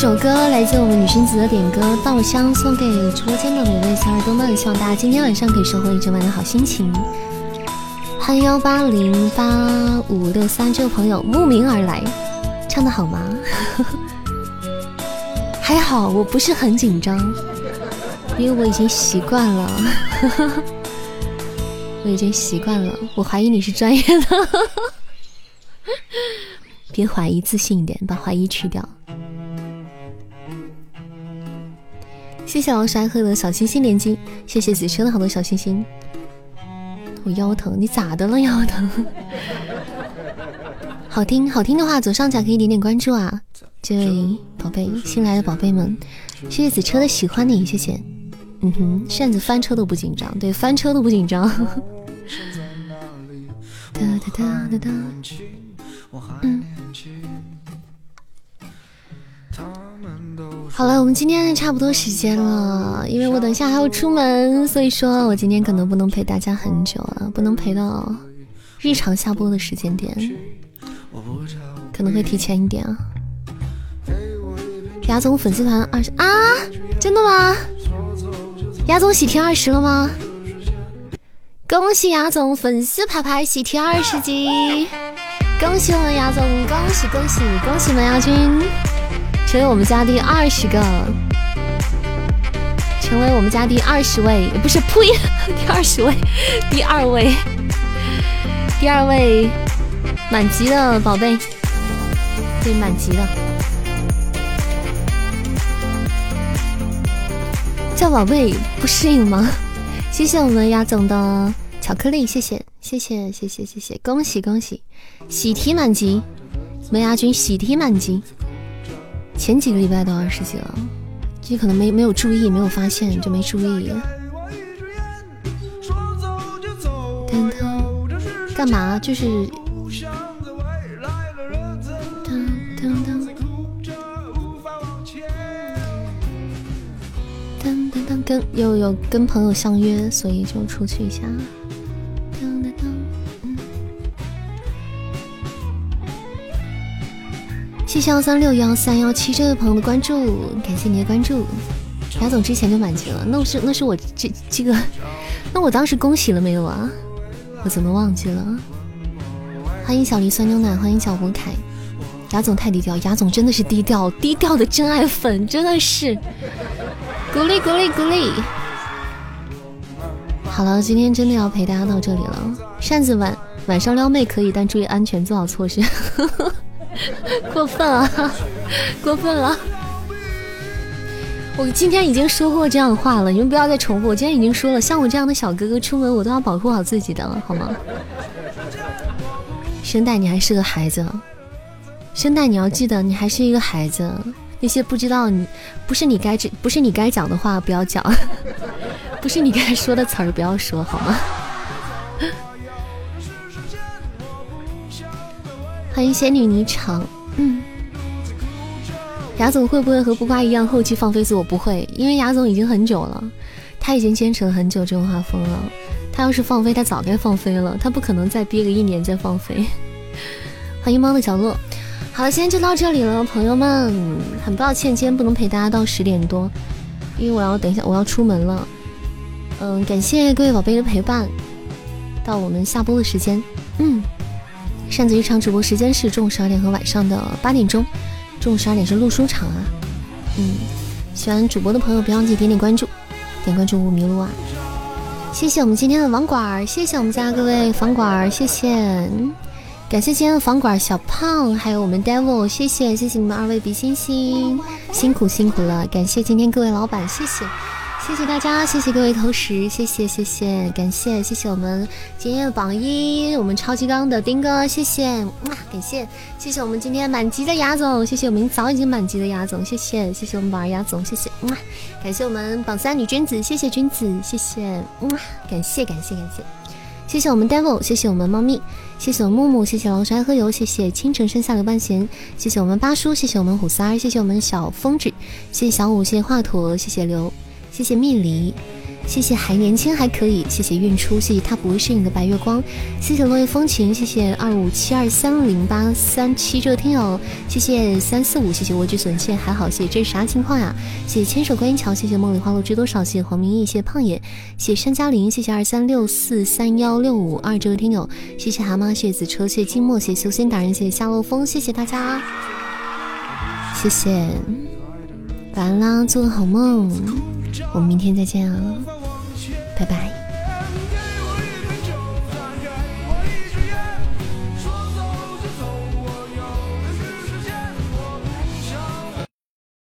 Speaker 1: 首歌来自我们女星子的点歌《稻香》，送给直播间的每位小耳朵们，希望大家今天晚上可以收获一整晚的好心情。欢迎幺八零八五六三这位朋友慕名而来，唱的好吗？还好，我不是很紧张，因为我已经习惯了，我已经习惯了。我怀疑你是专业的，别怀疑，自信一点，把怀疑去掉。谢谢老帅喝的小星星连击，谢谢子车的好多小星星。我腰疼，你咋的了？腰疼？好听好听的话，左上角可以点点关注啊！这位宝贝，新来的宝贝们，谢谢子车的喜欢你，谢谢。嗯哼，扇子翻车都不紧张，对，翻车都不紧张。哒哒哒哒哒。嗯。好了，我们今天差不多时间了，因为我等一下还要出门，所以说我今天可能不能陪大家很久了，不能陪到日常下播的时间点，可能会提前一点啊。牙总粉丝团二十啊，真的吗？牙总喜提二十了吗？恭喜牙总粉丝牌牌喜提二十级，恭喜我们牙总，恭喜恭喜恭喜门牙君，成为我们家第二十个，成为我们家第二十位，不是噗，第二十位，第二位，第二位，满级的宝贝，对，满级的，叫宝贝不适应吗？谢谢我们牙总的巧克力，谢谢，谢谢，谢谢，谢谢，恭喜恭喜，喜提满级，我们牙君喜提满级。前几个礼拜都二十级了，这可能没没有注意，没有发现就没注意。干嘛？就是。噔噔噔跟又有跟朋友相约，所以就出去一下。谢谢幺三六幺三幺七这位朋友的关注，感谢你的关注。雅总之前就满级了，那是那是我这这个，那我当时恭喜了没有啊？我怎么忘记了？欢迎小梨酸牛奶，欢迎小博凯。雅总太低调，雅总真的是低调，低调的真爱粉，真的是。鼓励鼓励鼓励！好了，今天真的要陪大家到这里了。扇子晚晚上撩妹可以，但注意安全，做好措施。过分了，过分了！我今天已经说过这样的话了，你们不要再重复。我今天已经说了，像我这样的小哥哥出门，我都要保护好自己的，好吗？声带，你还是个孩子。声带，你要记得，你还是一个孩子。那些不知道你不是你该知不是你该讲的话不要讲，不是你该说的词儿不要说好吗？欢迎仙女霓裳，嗯，雅总会不会和不瓜一样后期放飞自我？不会，因为雅总已经很久了，他已经坚持了很久这种画风了。他要是放飞，他早该放飞了，他不可能再憋个一年再放飞。欢迎猫的角落。好了，今天就到这里了，朋友们，很抱歉今天不能陪大家到十点多，因为我要等一下我要出门了。嗯，感谢各位宝贝的陪伴，到我们下播的时间。嗯，扇子日常直播时间是中午十二点和晚上的八点钟，中午十二点是录书场啊。嗯，喜欢主播的朋友别忘记点点关注，点关注不迷路啊。谢谢我们今天的网管，谢谢我们家各位房管，谢谢。感谢今天的房管小胖，还有我们 devil，谢谢谢谢你们二位比心心，辛苦辛苦了。感谢今天各位老板，谢谢谢谢大家，谢谢各位投食，谢谢谢谢，感谢谢谢我们今天的榜一，我们超级刚的丁哥，谢谢，感谢谢谢我们今天满级的牙总，谢谢我们早已经满级的牙总，谢谢谢谢我们榜二牙总，谢谢，感谢我们榜三女君子，谢谢君子，谢谢，感谢感谢感谢。谢谢我们 devil，谢谢我们猫咪，谢谢我们木木，谢谢老鼠爱喝油，谢谢倾城山下的半闲，谢谢我们八叔，谢谢我们虎三儿，谢谢我们小风纸，谢谢小五，谢谢华佗，谢谢刘，谢谢蜜梨。谢谢还年轻还可以，谢谢运出，谢谢他不会是你的白月光，谢谢落叶风情，谢谢二五七二三零八三七这个听友，谢谢三四五，谢谢莴苣笋谢还好，谢谢这是啥情况呀？谢谢千手观音桥，谢谢梦里花落知多少，谢谢黄明义，谢谢胖爷，谢谢山嘉玲，谢谢二三六四三幺六五二这个听友，谢谢蛤蟆，谢谢紫车，谢谢静默，谢谢修仙达人，谢谢夏洛风，谢谢大家，谢谢，晚安啦，做个好梦，我们明天再见啊。拜拜。